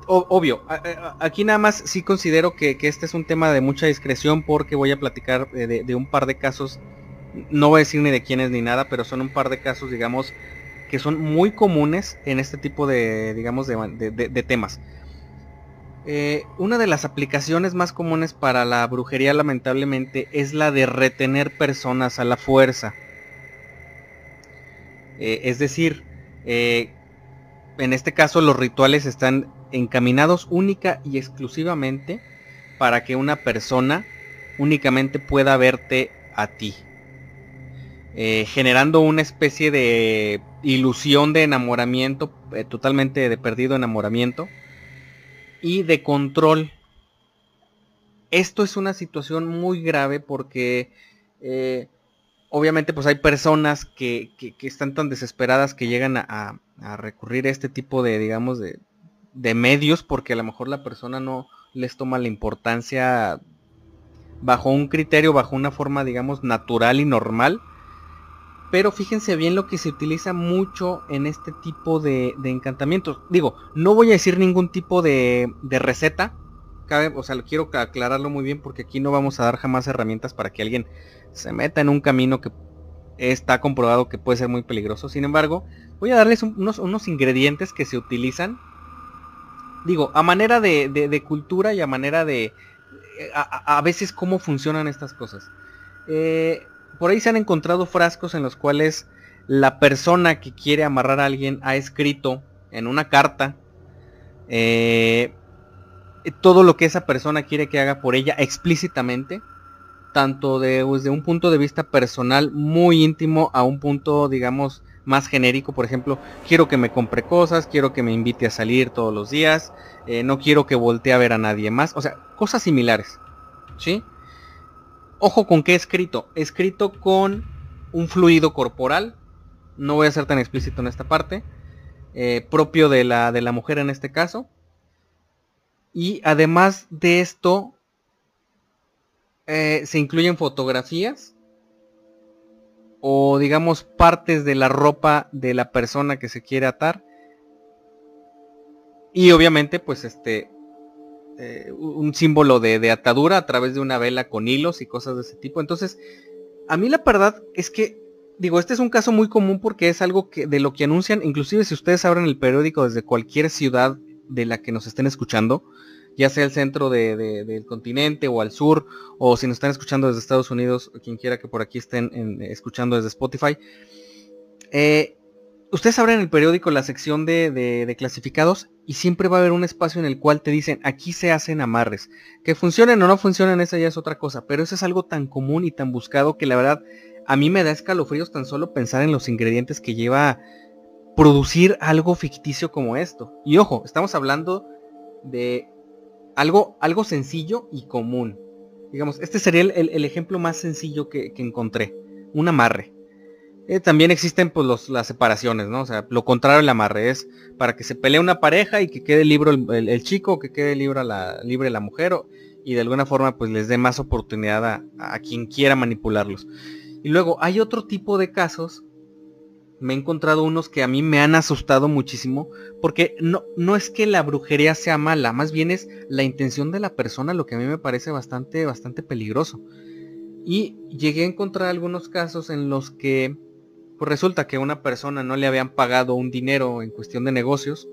obvio, aquí nada más sí considero que, este es un tema de mucha discreción porque voy a platicar de, un par de casos, no voy a decir ni de quiénes ni nada, pero son un par de casos, digamos, que son muy comunes en este tipo de, digamos, de, temas. Eh, una de las aplicaciones más comunes para la brujería lamentablemente es la de retener personas a la fuerza. Eh, es decir, eh, en este caso los rituales están encaminados única y exclusivamente para que una persona únicamente pueda verte a ti. eh, generando una especie de ilusión de enamoramiento, totalmente de perdido enamoramiento, y de control. Esto es una situación muy grave porque obviamente pues hay personas que, están tan desesperadas que llegan a, recurrir a este tipo de, digamos, de, de medios porque a lo mejor la persona no les toma la importancia bajo un criterio, bajo una forma, digamos, natural y normal. Pero fíjense bien lo que se utiliza mucho en este tipo de, encantamientos. Digo, no voy a decir ningún tipo de, de receta. Cabe, o sea, quiero aclararlo muy bien porque aquí no vamos a dar jamás herramientas para que alguien se meta en un camino que está comprobado que puede ser muy peligroso. Sin embargo, voy a darles unos, unos ingredientes que se utilizan. Digo, a manera de, de cultura y a manera de, a, veces cómo funcionan estas cosas. Eh, por ahí se han encontrado frascos en los cuales la persona que quiere amarrar a alguien ha escrito en una carta eh, todo lo que esa persona quiere que haga por ella explícitamente, tanto de, desde un punto de vista personal muy íntimo a un punto, digamos, más genérico, por ejemplo, quiero que me compre cosas, quiero que me invite a salir todos los días, eh, no quiero que voltee a ver a nadie más, o sea, cosas similares, ¿sí? Ojo con qué escrito, escrito con un fluido corporal, no voy a ser tan explícito en esta parte, eh, propio de la, de la mujer en este caso, y además de esto, eh, se incluyen fotografías o digamos partes de la ropa de la persona que se quiere atar. Y obviamente pues este eh, un símbolo de, atadura a través de una vela con hilos y cosas de ese tipo. Entonces, a mí la verdad es que, digo, este es un caso muy común porque es algo que de lo que anuncian, inclusive si ustedes abren el periódico desde cualquier ciudad de la que nos estén escuchando, ya sea el centro del continente o al sur, o si nos están escuchando desde Estados Unidos, o quien quiera que por aquí estén escuchando desde Spotify. Eh, ustedes abren el periódico la sección de, clasificados y siempre va a haber un espacio en el cual te dicen aquí se hacen amarres. Que funcionen o no funcionen, esa ya es otra cosa, pero eso es algo tan común y tan buscado que la verdad a mí me da escalofríos tan solo pensar en los ingredientes que lleva producir algo ficticio como esto. Y ojo, estamos hablando de algo, algo sencillo y común. Digamos, este sería el, ejemplo más sencillo que, encontré. Un amarre. Eh, también existen pues las separaciones, ¿no? O sea, lo contrario del amarre es para que se pelee una pareja y que quede libre el, chico, que quede libre la, libre la mujer y de alguna forma pues les dé más oportunidad a, a quien quiera manipularlos. Y luego hay otro tipo de casos me he encontrado unos que a mí me han asustado muchísimo, porque no, no es que la brujería sea mala, más bien es la intención de la persona lo que a mí me parece bastante, bastante peligroso. Y llegué a encontrar algunos casos en los que pues resulta que a una persona no le habían pagado un dinero en cuestión de negocios.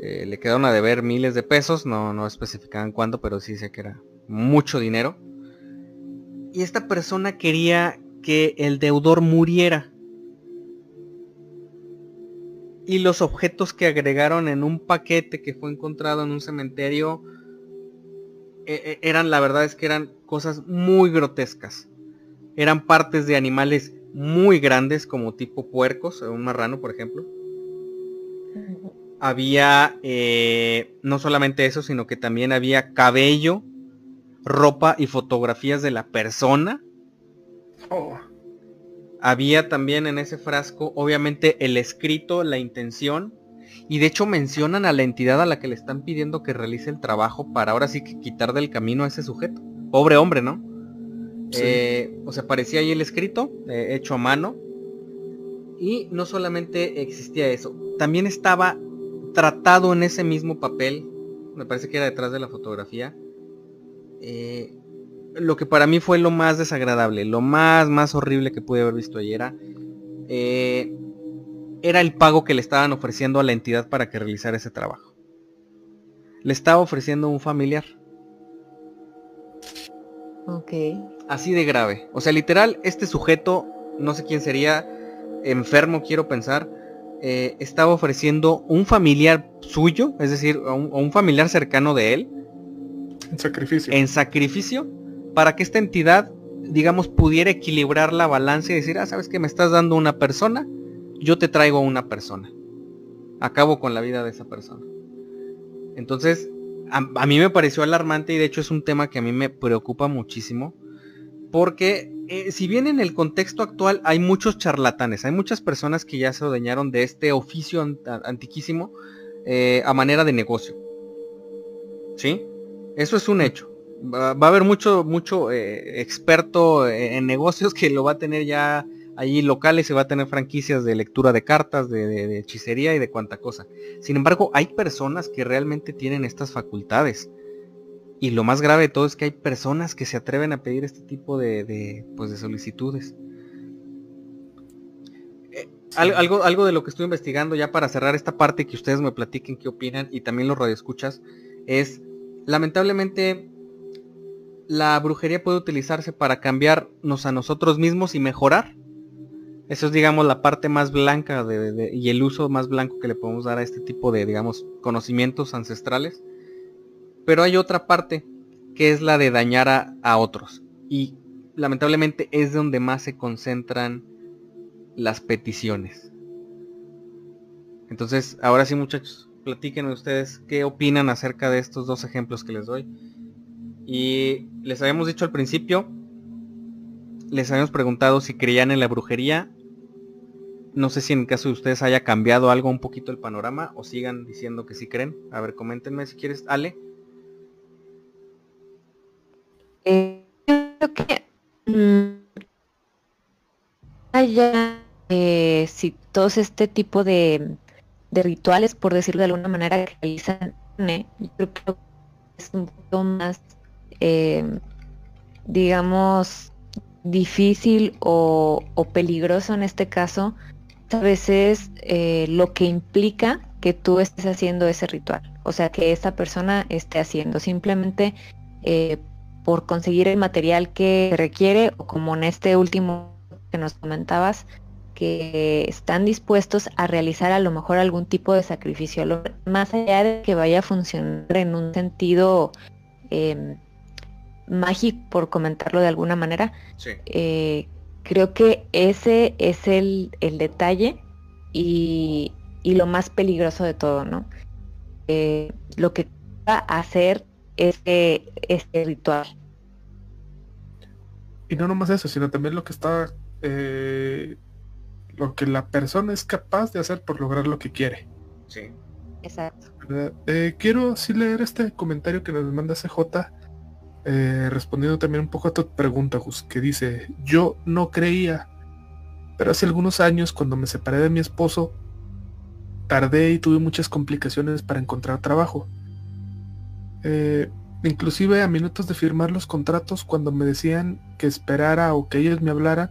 Eh, le quedaron a deber miles de pesos, no, no especificaban cuánto, pero sí sé que era mucho dinero. Y esta persona quería que el deudor muriera y los objetos que agregaron en un paquete que fue encontrado en un cementerio eh, eh, eran, la verdad es que eran cosas muy grotescas. Eran partes de animales muy grandes como tipo puercos, un marrano por ejemplo. Había eh, no solamente eso, sino que también había cabello, ropa y fotografías de la persona. Oh. Había también en ese frasco, obviamente, el escrito, la intención. Y de hecho mencionan a la entidad a la que le están pidiendo que realice el trabajo para ahora sí que quitar del camino a ese sujeto. Pobre hombre, ¿no? Eh, o sea, parecía ahí el escrito, eh, hecho a mano. Y no solamente existía eso, también estaba tratado en ese mismo papel, me parece que era detrás de la fotografía, eh, lo que para mí fue lo más desagradable, lo más, más horrible que pude haber visto ayer era, eh, era el pago que le estaban ofreciendo a la entidad para que realizara ese trabajo. Le estaba ofreciendo un familiar. Ok. Así de grave. O sea, literal, este sujeto, no sé quién sería, enfermo quiero pensar, eh, estaba ofreciendo un familiar suyo, es decir, a un, a un familiar cercano de él. En sacrificio. En sacrificio para que esta entidad digamos, pudiera equilibrar la balanza y decir, ah, sabes que me estás dando una persona, yo te traigo una persona. Acabo con la vida de esa persona. Entonces, a, mí me pareció alarmante y de hecho es un tema que a mí me preocupa muchísimo. Porque eh, si bien en el contexto actual hay muchos charlatanes, hay muchas personas que ya se odeñaron de este oficio antiquísimo eh, a manera de negocio. ¿Sí? Eso es un hecho. Va, a haber mucho, mucho eh, experto en negocios que lo va a tener ya allí locales se va a tener franquicias de lectura de cartas, de, hechicería y de cuanta cosa. Sin embargo, hay personas que realmente tienen estas facultades. Y lo más grave de todo es que hay personas que se atreven a pedir este tipo de, pues de solicitudes. Eh, algo, algo de lo que estoy investigando ya para cerrar esta parte que ustedes me platiquen qué opinan y también los radioescuchas es lamentablemente la brujería puede utilizarse para cambiarnos a nosotros mismos y mejorar eso es, digamos, la parte más blanca y el uso más blanco que le podemos dar a este tipo de, digamos, conocimientos ancestrales. Pero hay otra parte que es la de dañar a, otros. Y lamentablemente es donde más se concentran las peticiones. Entonces, ahora sí muchachos, platiquen ustedes qué opinan acerca de estos dos ejemplos que les doy. Y les habíamos dicho al principio, les habíamos preguntado si creían en la brujería no sé si en caso de ustedes haya cambiado algo un poquito el panorama o sigan diciendo que sí creen. A ver, coméntenme si quieres. Ale. Eh, creo que mm, haya eh, si todos este tipo de, rituales, por decirlo de alguna manera, que realizan, eh, yo creo que es un poco más, digamos, difícil o, o, peligroso en este caso a veces eh, lo que implica que tú estés haciendo ese ritual. O sea, que esa persona esté haciendo simplemente eh, por conseguir el material que requiere o como en este último que nos comentabas, que están dispuestos a realizar a lo mejor algún tipo de sacrificio, más allá de que vaya a funcionar en un sentido em, mágico, por comentarlo de alguna manera, eh, Creo que ese es el, detalle y, lo más peligroso de todo, ¿no? Eh, lo que va a hacer este, este ritual. Y no nomás eso, sino también lo que está, eh, lo que la persona es capaz de hacer por lograr lo que quiere. Sí. Exacto. Eh, quiero sí leer este comentario que nos manda CJ eh, respondiendo también un poco a tu pregunta, Gus, que dice, yo no creía, pero hace algunos años cuando me separé de mi esposo, tardé y tuve muchas complicaciones para encontrar trabajo. Eh, inclusive a minutos de firmar los contratos, cuando me decían que esperara o que ellos me hablaran,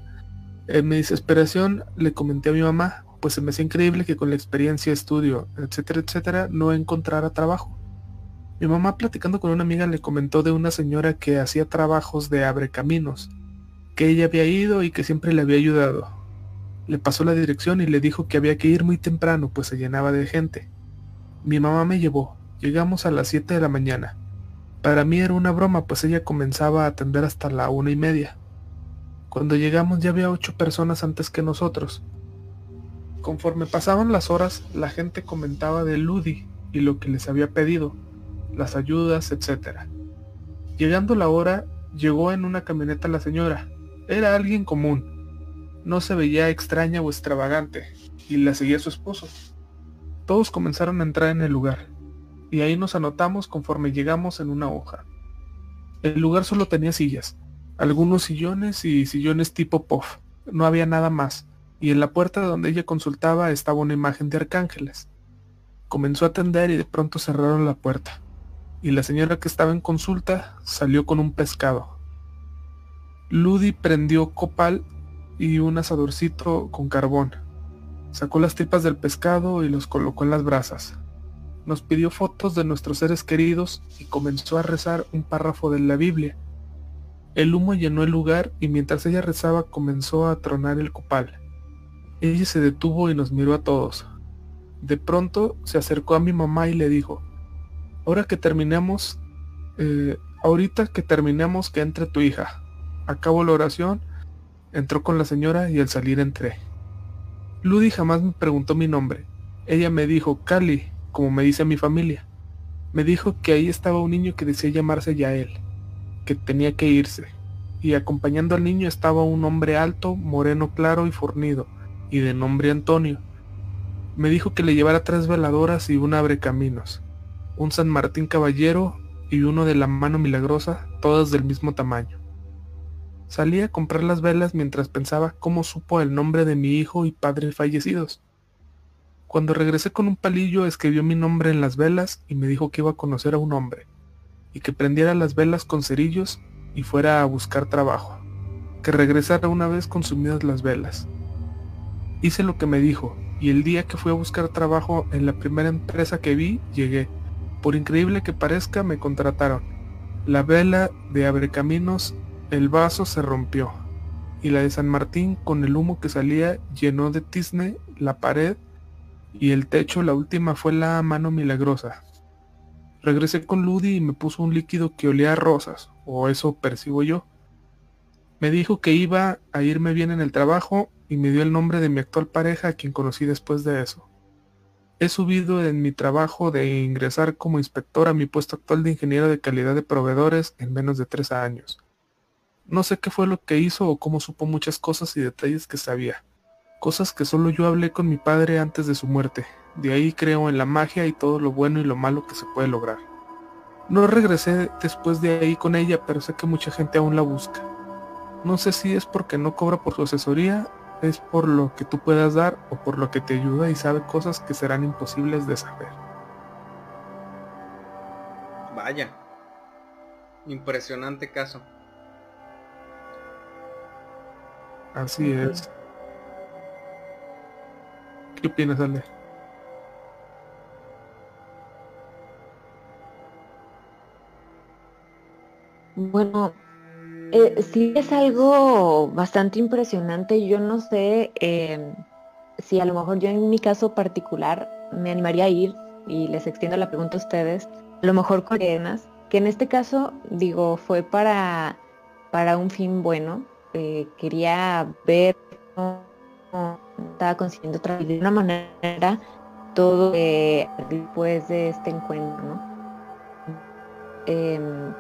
en mi desesperación le comenté a mi mamá, pues se me hacía increíble que con la experiencia, estudio, etcétera, etcétera, no encontrara trabajo. Mi mamá platicando con una amiga le comentó de una señora que hacía trabajos de abre caminos, que ella había ido y que siempre le había ayudado. Le pasó la dirección y le dijo que había que ir muy temprano, pues se llenaba de gente. Mi mamá me llevó. Llegamos a las 7 de la mañana. Para mí era una broma, pues ella comenzaba a atender hasta la una y media. Cuando llegamos ya había ocho personas antes que nosotros. Conforme pasaban las horas, la gente comentaba de Ludi y lo que les había pedido, las ayudas, etc. Llegando la hora, llegó en una camioneta la señora. Era alguien común. No se veía extraña o extravagante, y la seguía su esposo. Todos comenzaron a entrar en el lugar, y ahí nos anotamos conforme llegamos en una hoja. El lugar solo tenía sillas, algunos sillones y sillones tipo puff. No había nada más, y en la puerta donde ella consultaba estaba una imagen de arcángeles. Comenzó a atender y de pronto cerraron la puerta y la señora que estaba en consulta salió con un pescado. Ludi prendió copal y un asadorcito con carbón. Sacó las tripas del pescado y los colocó en las brasas. Nos pidió fotos de nuestros seres queridos y comenzó a rezar un párrafo de la Biblia. El humo llenó el lugar y mientras ella rezaba comenzó a tronar el copal. Ella se detuvo y nos miró a todos. De pronto se acercó a mi mamá y le dijo, ahora que terminemos, eh, ahorita que terminemos que entre tu hija. Acabo la oración, entró con la señora y al salir entré. Ludi jamás me preguntó mi nombre. Ella me dijo, Cali, como me dice mi familia. Me dijo que ahí estaba un niño que decía llamarse Yael, que tenía que irse, y acompañando al niño estaba un hombre alto, moreno claro y fornido, y de nombre Antonio. Me dijo que le llevara tres veladoras y un abre caminos, un San Martín Caballero y uno de la mano milagrosa, todas del mismo tamaño. Salí a comprar las velas mientras pensaba cómo supo el nombre de mi hijo y padre fallecidos. Cuando regresé con un palillo escribió mi nombre en las velas y me dijo que iba a conocer a un hombre, y que prendiera las velas con cerillos y fuera a buscar trabajo, que regresara una vez consumidas las velas. Hice lo que me dijo, y el día que fui a buscar trabajo en la primera empresa que vi, llegué. Por increíble que parezca, me contrataron. La vela de Abre Caminos, el vaso se rompió, y la de San Martín, con el humo que salía, llenó de tizne la pared y el techo la última fue la mano milagrosa. Regresé con Ludi y me puso un líquido que olía a rosas, o eso percibo yo. Me dijo que iba a irme bien en el trabajo y me dio el nombre de mi actual pareja a quien conocí después de eso. He subido en mi trabajo de ingresar como inspector a mi puesto actual de ingeniero de calidad de proveedores en menos de tres años. No sé qué fue lo que hizo o cómo supo muchas cosas y detalles que sabía cosas que solo yo hablé con mi padre antes de su muerte. De ahí creo en la magia y todo lo bueno y lo malo que se puede lograr. No regresé después de ahí con ella, pero sé que mucha gente aún la busca. No sé si es porque no cobra por su asesoría, es por lo que tú puedas dar o por lo que te ayuda y sabe cosas que serán imposibles de saber. Vaya. Impresionante caso. Así es. ¿Qué opinas, Ale? Bueno, eh, sí es algo bastante impresionante. Yo no sé em, si a lo mejor yo en mi caso particular me animaría a ir y les extiendo la pregunta a ustedes, a lo mejor con que en este caso, digo, fue para, para un fin bueno. Eh, quería ver estaba consiguiendo otra de una manera todo después de este encuentro, ¿no? Em,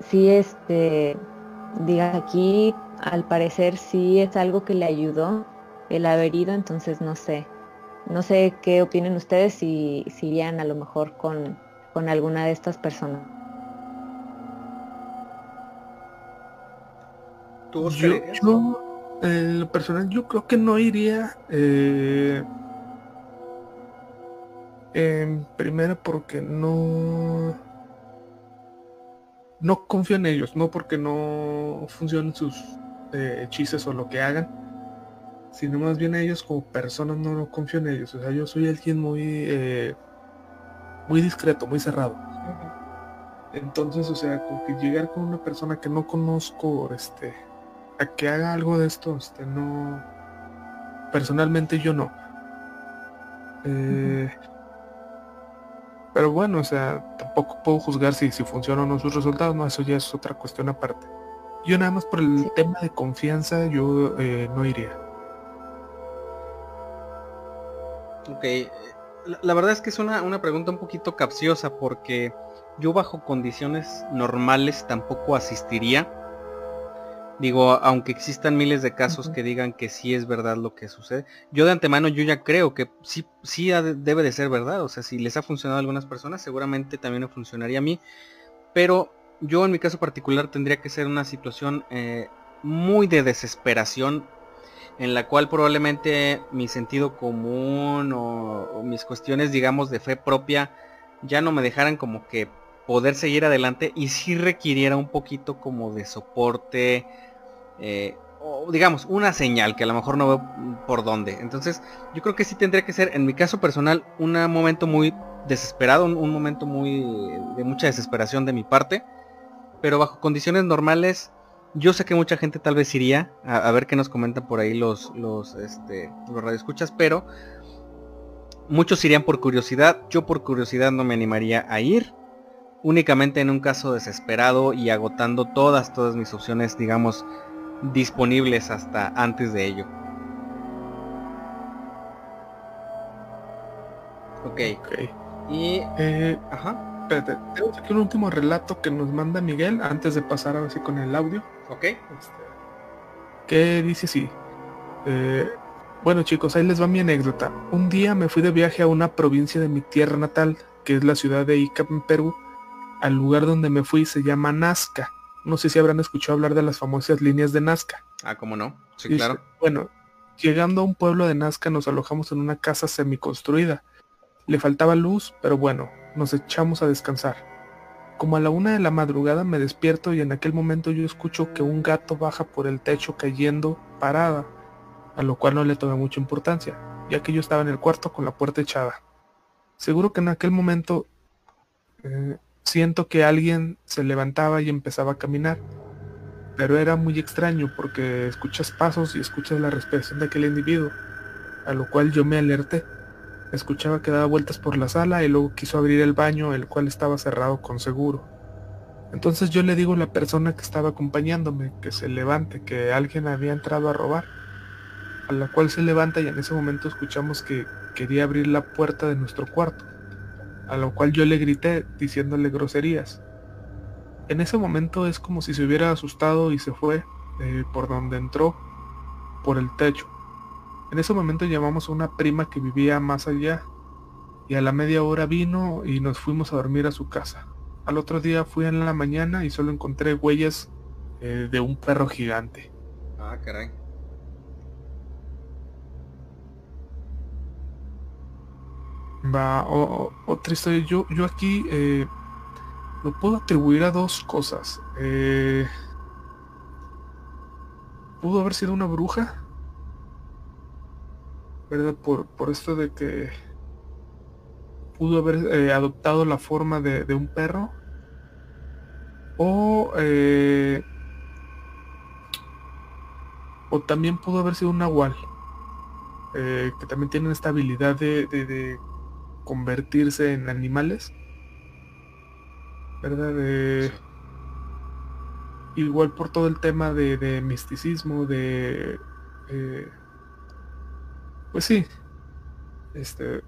sí, este, diga aquí, al parecer sí es algo que le ayudó el haber ido, entonces no sé, no sé qué opinen ustedes si, si irían a lo mejor con, con alguna de estas personas. ¿Tú yo, en lo personal yo creo que no iría eh, en primera porque no no confío en ellos no porque no funcionen sus eh, hechizos o lo que hagan sino más bien ellos como personas no, confío en ellos o sea yo soy alguien muy eh, muy discreto muy cerrado entonces o sea con que llegar con una persona que no conozco este a que haga algo de esto, este, no. Personalmente yo no. Eh, pero bueno, o sea, tampoco puedo juzgar si, si funcionan o no sus resultados, no, eso ya es otra cuestión aparte. Yo nada más por el tema de confianza, yo eh, no iría. Ok, la, la, verdad es que es una, una pregunta un poquito capciosa porque yo bajo condiciones normales tampoco asistiría Digo, aunque existan miles de casos que digan que sí es verdad lo que sucede, yo de antemano yo ya creo que sí, sí debe de ser verdad. O sea, si les ha funcionado a algunas personas, seguramente también me funcionaría a mí. Pero yo en mi caso particular tendría que ser una situación eh, muy de desesperación en la cual probablemente mi sentido común o, mis cuestiones, digamos, de fe propia ya no me dejaran como que poder seguir adelante y si requiriera un poquito como de soporte, eh, o digamos, una señal que a lo mejor no veo por dónde. Entonces, yo creo que sí tendría que ser, en mi caso personal, un momento muy desesperado, un, momento muy de mucha desesperación de mi parte. Pero bajo condiciones normales, yo sé que mucha gente tal vez iría a, ver qué nos comentan por ahí los, los, este, los radioescuchas, pero muchos irían por curiosidad. Yo por curiosidad no me animaría a ir únicamente en un caso desesperado y agotando todas, todas mis opciones, digamos, disponibles hasta antes de ello. Ok. Y... Eh, ajá. Espérate, tenemos aquí un último relato que nos manda Miguel antes de pasar ahora sí con el audio. Ok. Este, que dice así. Eh, bueno chicos, ahí les va mi anécdota. Un día me fui de viaje a una provincia de mi tierra natal, que es la ciudad de Ica, en Perú. Al lugar donde me fui se llama Nazca. No sé si habrán escuchado hablar de las famosas líneas de Nazca. Ah, ¿cómo no? Sí, claro. Bueno, llegando a un pueblo de Nazca nos alojamos en una casa semiconstruida. Le faltaba luz, pero bueno, nos echamos a descansar. Como a la una de la madrugada me despierto y en aquel momento yo escucho que un gato baja por el techo cayendo parada a lo cual no le tomé mucha importancia, ya que yo estaba en el cuarto con la puerta echada. Seguro que en aquel momento eh, siento que alguien se levantaba y empezaba a caminar, pero era muy extraño porque escuchas pasos y escuchas la respiración de aquel individuo, a lo cual yo me alerté. Escuchaba que daba vueltas por la sala y luego quiso abrir el baño, el cual estaba cerrado con seguro. Entonces yo le digo a la persona que estaba acompañándome que se levante, que alguien había entrado a robar a la cual se levanta y en ese momento escuchamos que quería abrir la puerta de nuestro cuarto, a lo cual yo le grité diciéndole groserías. En ese momento es como si se hubiera asustado y se fue eh, por donde entró, por el techo. En ese momento llamamos a una prima que vivía más allá y a la media hora vino y nos fuimos a dormir a su casa. Al otro día fui en la mañana y solo encontré huellas eh, de un perro gigante. Ah, caray. Va, otra historia. Yo, yo aquí eh, lo puedo atribuir a dos cosas. Eh, pudo haber sido una bruja. ¿Verdad? Por, por esto de que pudo haber eh, adoptado la forma de, de un perro. O, o también pudo haber sido un nahual. que también tienen esta habilidad de convertirse en animales. ¿Verdad? igual por todo el tema de, misticismo, de... Eh, pues sí. Este...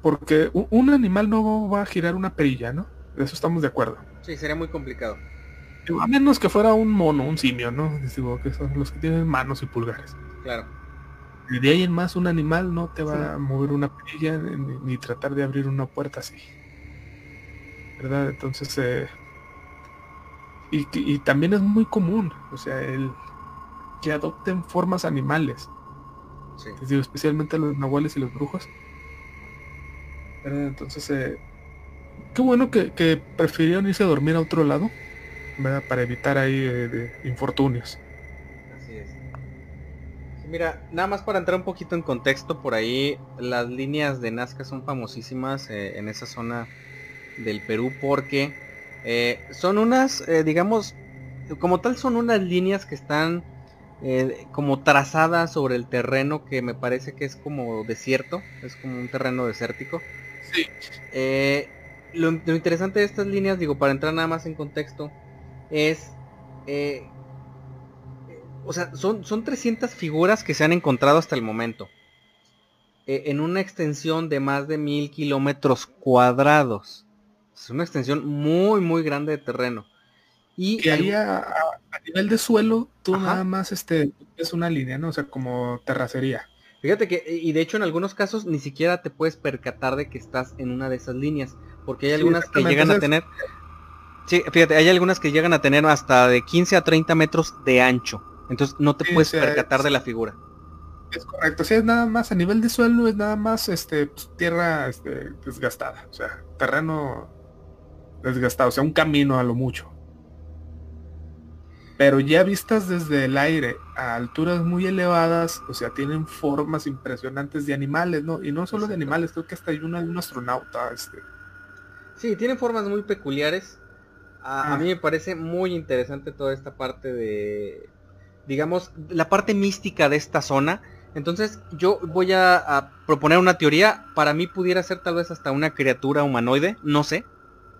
Porque un, animal no va a girar una perilla, ¿no? De eso estamos de acuerdo. Sí, sería muy complicado. A menos que fuera un mono, un simio, ¿no? Digo, que son los que tienen manos y pulgares. Claro de ahí en más un animal no te va a mover una perilla ni, tratar de abrir una puerta así. ¿Verdad? Entonces, eh, y, también es muy común, o sea, el que adopten formas animales. Sí. digo, especialmente los nahuales y los brujos. ¿Verdad? Entonces, eh, qué bueno que, que, prefirieron irse a dormir a otro lado, ¿verdad? Para evitar ahí eh, de infortunios. Mira, nada más para entrar un poquito en contexto, por ahí las líneas de Nazca son famosísimas eh, en esa zona del Perú porque eh, son unas, eh, digamos, como tal son unas líneas que están como trazadas sobre el terreno que me parece que es como desierto, es como un terreno desértico. Sí. Lo, lo, interesante de estas líneas, digo, para entrar nada más en contexto, es o sea, son, son 300 figuras que se han encontrado hasta el momento. Eh, en una extensión de más de mil kilómetros cuadrados. Es una extensión muy, muy grande de terreno. Y ahí a, nivel de suelo, tú nada más este, es una línea, ¿no? O sea, como terracería. Fíjate que, y de hecho en algunos casos ni siquiera te puedes percatar de que estás en una de esas líneas. Porque hay algunas que llegan a tener... Sí, fíjate, hay algunas que llegan a tener hasta de 15 a 30 metros de ancho. Entonces no te puedes percatar de la figura. Es correcto, si es nada más a nivel de suelo, es nada más este pues, tierra este, desgastada, o sea, terreno desgastado, o sea, un camino a lo mucho. Pero ya vistas desde el aire a alturas muy elevadas, o sea, tienen formas impresionantes de animales, ¿no? Y no solo de animales, creo que hasta hay una de un astronauta, este. Sí, tienen formas muy peculiares. a, mí me parece muy interesante toda esta parte de digamos, la parte mística de esta zona. Entonces yo voy a, proponer una teoría. Para mí pudiera ser tal vez hasta una criatura humanoide, no sé.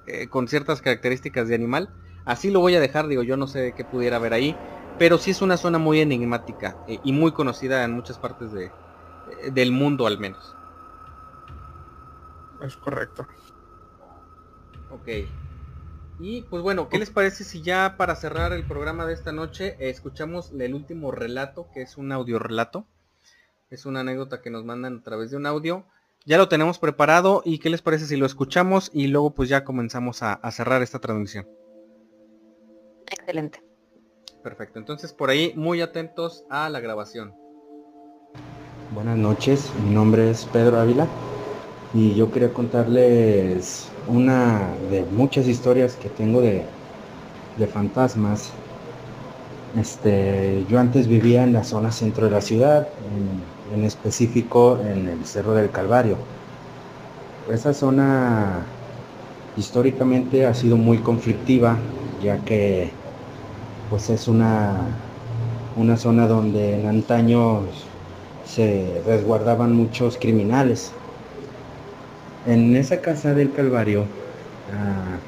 eh, con ciertas características de animal. Así lo voy a dejar, digo, yo no sé qué pudiera haber ahí, pero sí es una zona muy enigmática eh, y muy conocida en muchas partes de, del mundo al menos. Es correcto. Ok. Y pues bueno, ¿qué les parece si ya para cerrar el programa de esta noche escuchamos el último relato, que es un audio relato? Es una anécdota que nos mandan a través de un audio. Ya lo tenemos preparado y ¿qué les parece si lo escuchamos y luego pues ya comenzamos a, a cerrar esta transmisión? Excelente. Perfecto, entonces por ahí muy atentos a la grabación. Buenas noches, mi nombre es Pedro Ávila y yo quería contarles una de muchas historias que tengo de, de fantasmas. Este, yo antes vivía en la zona centro de la ciudad, en, específico en el Cerro del Calvario. Esa zona históricamente ha sido muy conflictiva, ya que pues es una, una zona donde en antaño se resguardaban muchos criminales. En esa casa del Calvario, ah,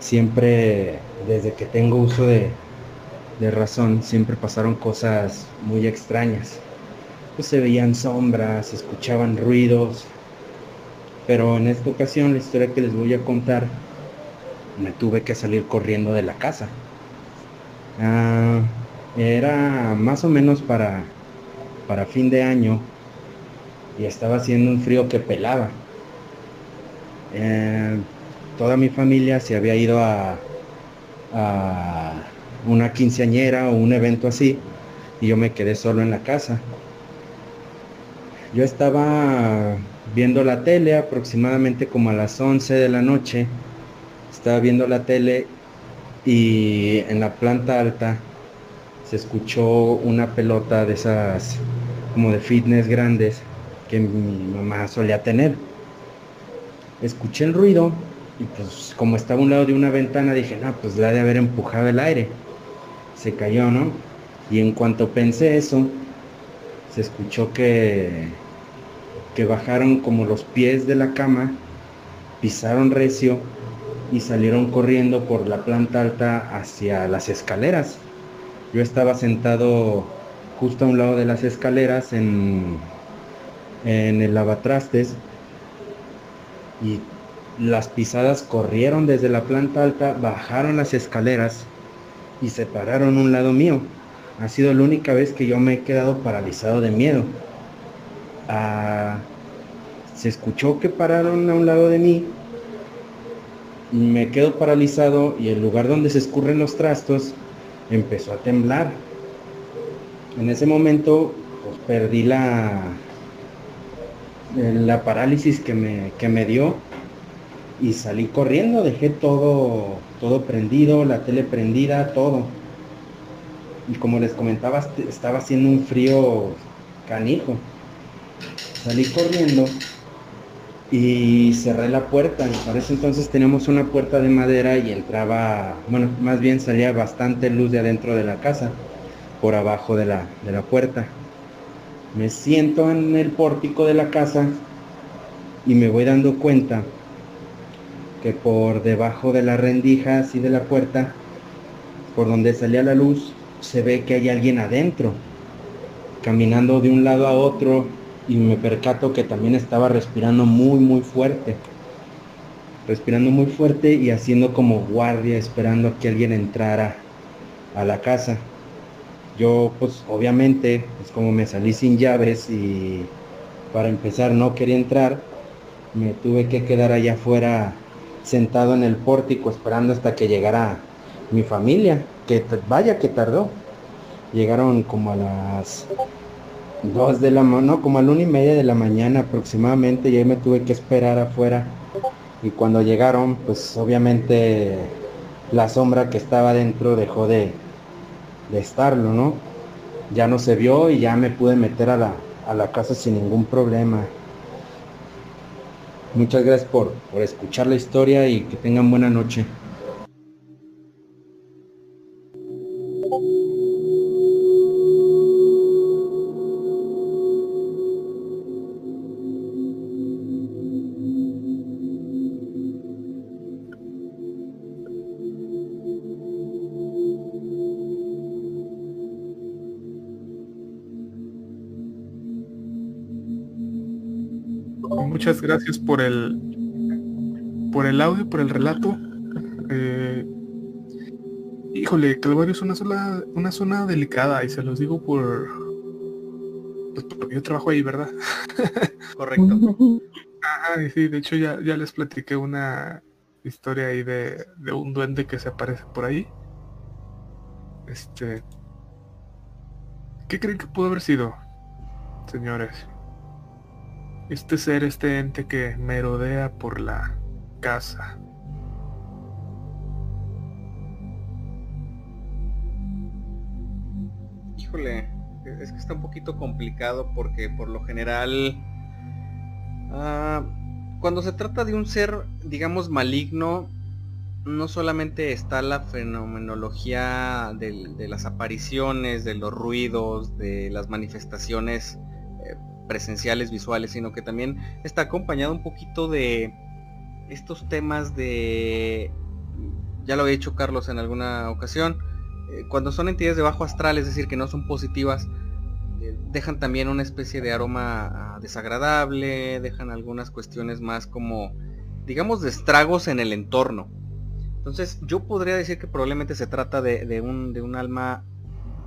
siempre, desde que tengo uso de, razón, siempre pasaron cosas muy extrañas. Pues se veían sombras, se escuchaban ruidos, pero en esta ocasión la historia que les voy a contar, me tuve que salir corriendo de la casa. Ah, era más o menos para, para fin de año y estaba haciendo un frío que pelaba. Eh, toda mi familia se había ido a, a una quinceañera o un evento así y yo me quedé solo en la casa. Yo estaba viendo la tele aproximadamente como a las 11 de la noche. Estaba viendo la tele y en la planta alta se escuchó una pelota de esas como de fitness grandes que mi mamá solía tener. Escuché el ruido y pues como estaba a un lado de una ventana dije, no, pues la de haber empujado el aire. Se cayó, ¿no? Y en cuanto pensé eso, se escuchó que, que bajaron como los pies de la cama, pisaron recio y salieron corriendo por la planta alta hacia las escaleras. Yo estaba sentado justo a un lado de las escaleras en, en el lavatrastes y las pisadas corrieron desde la planta alta, bajaron las escaleras y se pararon un lado mío. Ha sido la única vez que yo me he quedado paralizado de miedo. Ah, se escuchó que pararon a un lado de mí me quedo paralizado y el lugar donde se escurren los trastos empezó a temblar. En ese momento pues, perdí la, la parálisis que me, que me dio y salí corriendo, dejé todo, todo prendido, la tele prendida, todo. Y como les comentaba, estaba haciendo un frío canijo. Salí corriendo y cerré la puerta. Para ese entonces teníamos una puerta de madera y entraba, bueno, más bien salía bastante luz de adentro de la casa, por abajo de la, de la puerta. Me siento en el pórtico de la casa y me voy dando cuenta que por debajo de las rendijas y de la puerta, por donde salía la luz, se ve que hay alguien adentro, caminando de un lado a otro y me percato que también estaba respirando muy muy fuerte. Respirando muy fuerte y haciendo como guardia esperando a que alguien entrara a la casa. Yo pues obviamente, pues como me salí sin llaves y para empezar no quería entrar, me tuve que quedar allá afuera sentado en el pórtico esperando hasta que llegara mi familia, que vaya que tardó. Llegaron como a las dos de la no, como a la una y media de la mañana aproximadamente, y ahí me tuve que esperar afuera. Y cuando llegaron, pues obviamente la sombra que estaba dentro dejó de, de estarlo, ¿no? Ya no se vio y ya me pude meter a la, a la casa sin ningún problema. Muchas gracias por, por escuchar la historia y que tengan buena noche. Muchas gracias por el por el audio, por el relato. Eh, híjole, Calvario es una sola, una zona delicada y se los digo por pues porque yo trabajo ahí, ¿verdad? Correcto. Ajá, sí, de hecho ya, ya les platiqué una historia ahí de, de un duende que se aparece por ahí. Este. ¿Qué creen que pudo haber sido, señores? Este ser, este ente que merodea por la casa. Híjole, es que está un poquito complicado porque por lo general ah, cuando se trata de un ser digamos maligno no solamente está la fenomenología de, las apariciones, de los ruidos, de las manifestaciones presenciales, visuales, sino que también está acompañado un poquito de estos temas de, ya lo había dicho Carlos en alguna ocasión, eh, cuando son entidades de bajo astral, es decir, que no son positivas, eh, dejan también una especie de aroma ah, desagradable, dejan algunas cuestiones más como, digamos, de estragos en el entorno. Entonces yo podría decir que probablemente se trata de, un, de un, alma,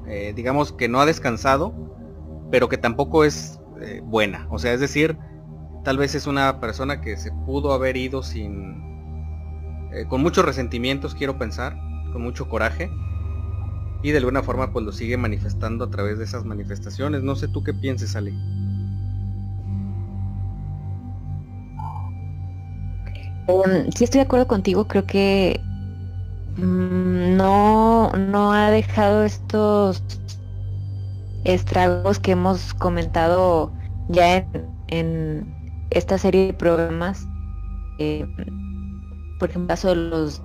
eh, digamos, que no ha descansado, pero que tampoco es buena. O sea, es decir, tal vez es una persona que se pudo haber ido sin... con muchos resentimientos, quiero pensar, con mucho coraje y de alguna forma pues lo sigue manifestando a través de esas manifestaciones. No sé tú qué pienses, Ale. Um, sí estoy de acuerdo contigo, creo que mm, no, no ha dejado estos estragos que hemos comentado ya en, esta serie de programas. Eh, por ejemplo, los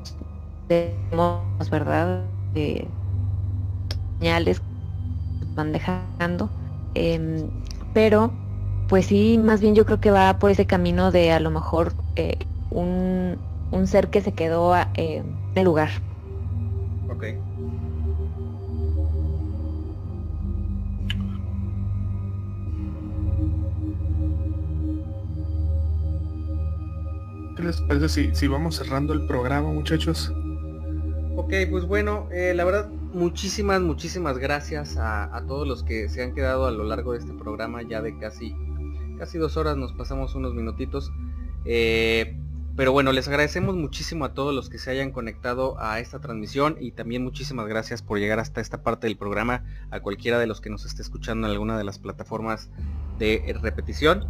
demos, ¿verdad? Eh, señales van dejando. Em, pero, pues sí, más bien yo creo que va por ese camino de a lo mejor eh, un, un, ser que se quedó eh, en el lugar. Ok. ¿Qué les parece si, si vamos cerrando el programa, muchachos? Ok, pues bueno, eh, la verdad muchísimas, muchísimas gracias a, todos los que se han quedado a lo largo de este programa, ya de casi, casi dos horas, nos pasamos unos minutitos. Eh, pero bueno, les agradecemos muchísimo a todos los que se hayan conectado a esta transmisión y también muchísimas gracias por llegar hasta esta parte del programa, a cualquiera de los que nos esté escuchando en alguna de las plataformas de repetición.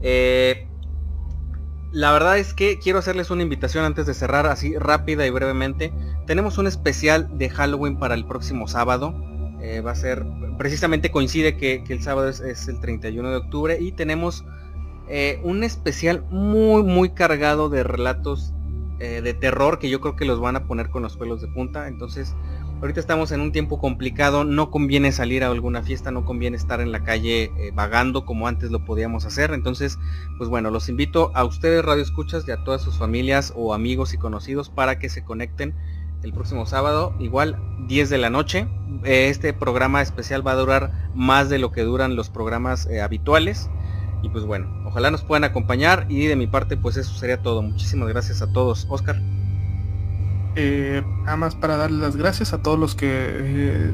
Eh, la verdad es que quiero hacerles una invitación antes de cerrar así rápida y brevemente. Tenemos un especial de Halloween para el próximo sábado. Eh, va a ser, precisamente coincide que, el sábado es, el 31 de octubre y tenemos eh, un especial muy muy cargado de relatos eh, de terror que yo creo que los van a poner con los pelos de punta. Entonces Ahorita estamos en un tiempo complicado, no conviene salir a alguna fiesta, no conviene estar en la calle eh, vagando como antes lo podíamos hacer. Entonces, pues bueno, los invito a ustedes Radio Escuchas y a todas sus familias o amigos y conocidos para que se conecten el próximo sábado, igual 10 de la noche. Este programa especial va a durar más de lo que duran los programas eh, habituales. Y pues bueno, ojalá nos puedan acompañar y de mi parte pues eso sería todo. Muchísimas gracias a todos. Oscar. Eh, nada más para darles las gracias a todos los que, eh,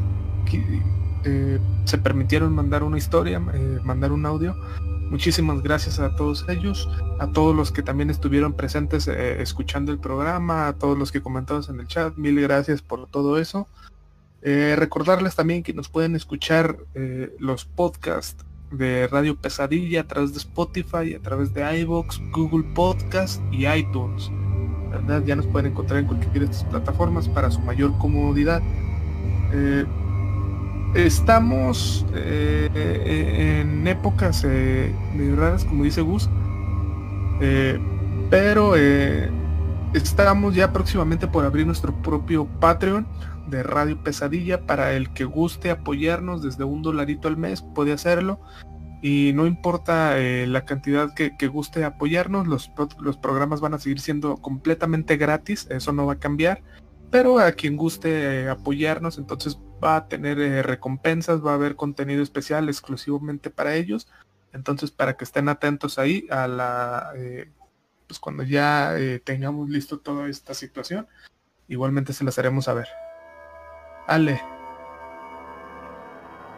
eh, se permitieron mandar una historia, mandar un audio. Muchísimas gracias a todos ellos, a todos los que también estuvieron presentes escuchando el programa, a todos los que comentaron en el chat, mil gracias por todo eso. recordarles también que nos pueden escuchar los podcasts de Radio Pesadilla a través de Spotify, a través de iVoox, Google Podcast y iTunes. Ya nos pueden encontrar en cualquiera de estas plataformas para su mayor comodidad. Eh, estamos eh, en épocas eh, raras, como dice Gus, pero estamos ya próximamente por abrir nuestro propio Patreon de Radio Pesadilla para el que guste apoyarnos desde un dolarito al mes, puede hacerlo y no importa eh, la cantidad que, guste apoyarnos, los, los, programas van a seguir siendo completamente gratis, eso no va a cambiar, pero a quien guste eh, apoyarnos entonces va a tener eh, recompensas, va a haber contenido especial exclusivamente para ellos Entonces, para que estén atentos ahí a la, pues cuando ya tengamos listo toda esta situación, igualmente se las haremos saber. Ale.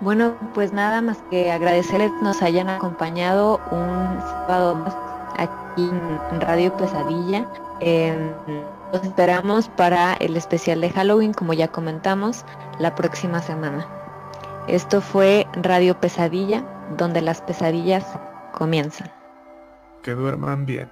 Bueno, pues nada más que agradecerles nos hayan acompañado un sábado más aquí en Radio Pesadilla. Eh, los esperamos para el especial de Halloween, como ya comentamos, la próxima semana. Esto fue Radio Pesadilla, donde las pesadillas comienzan. Que duerman bien.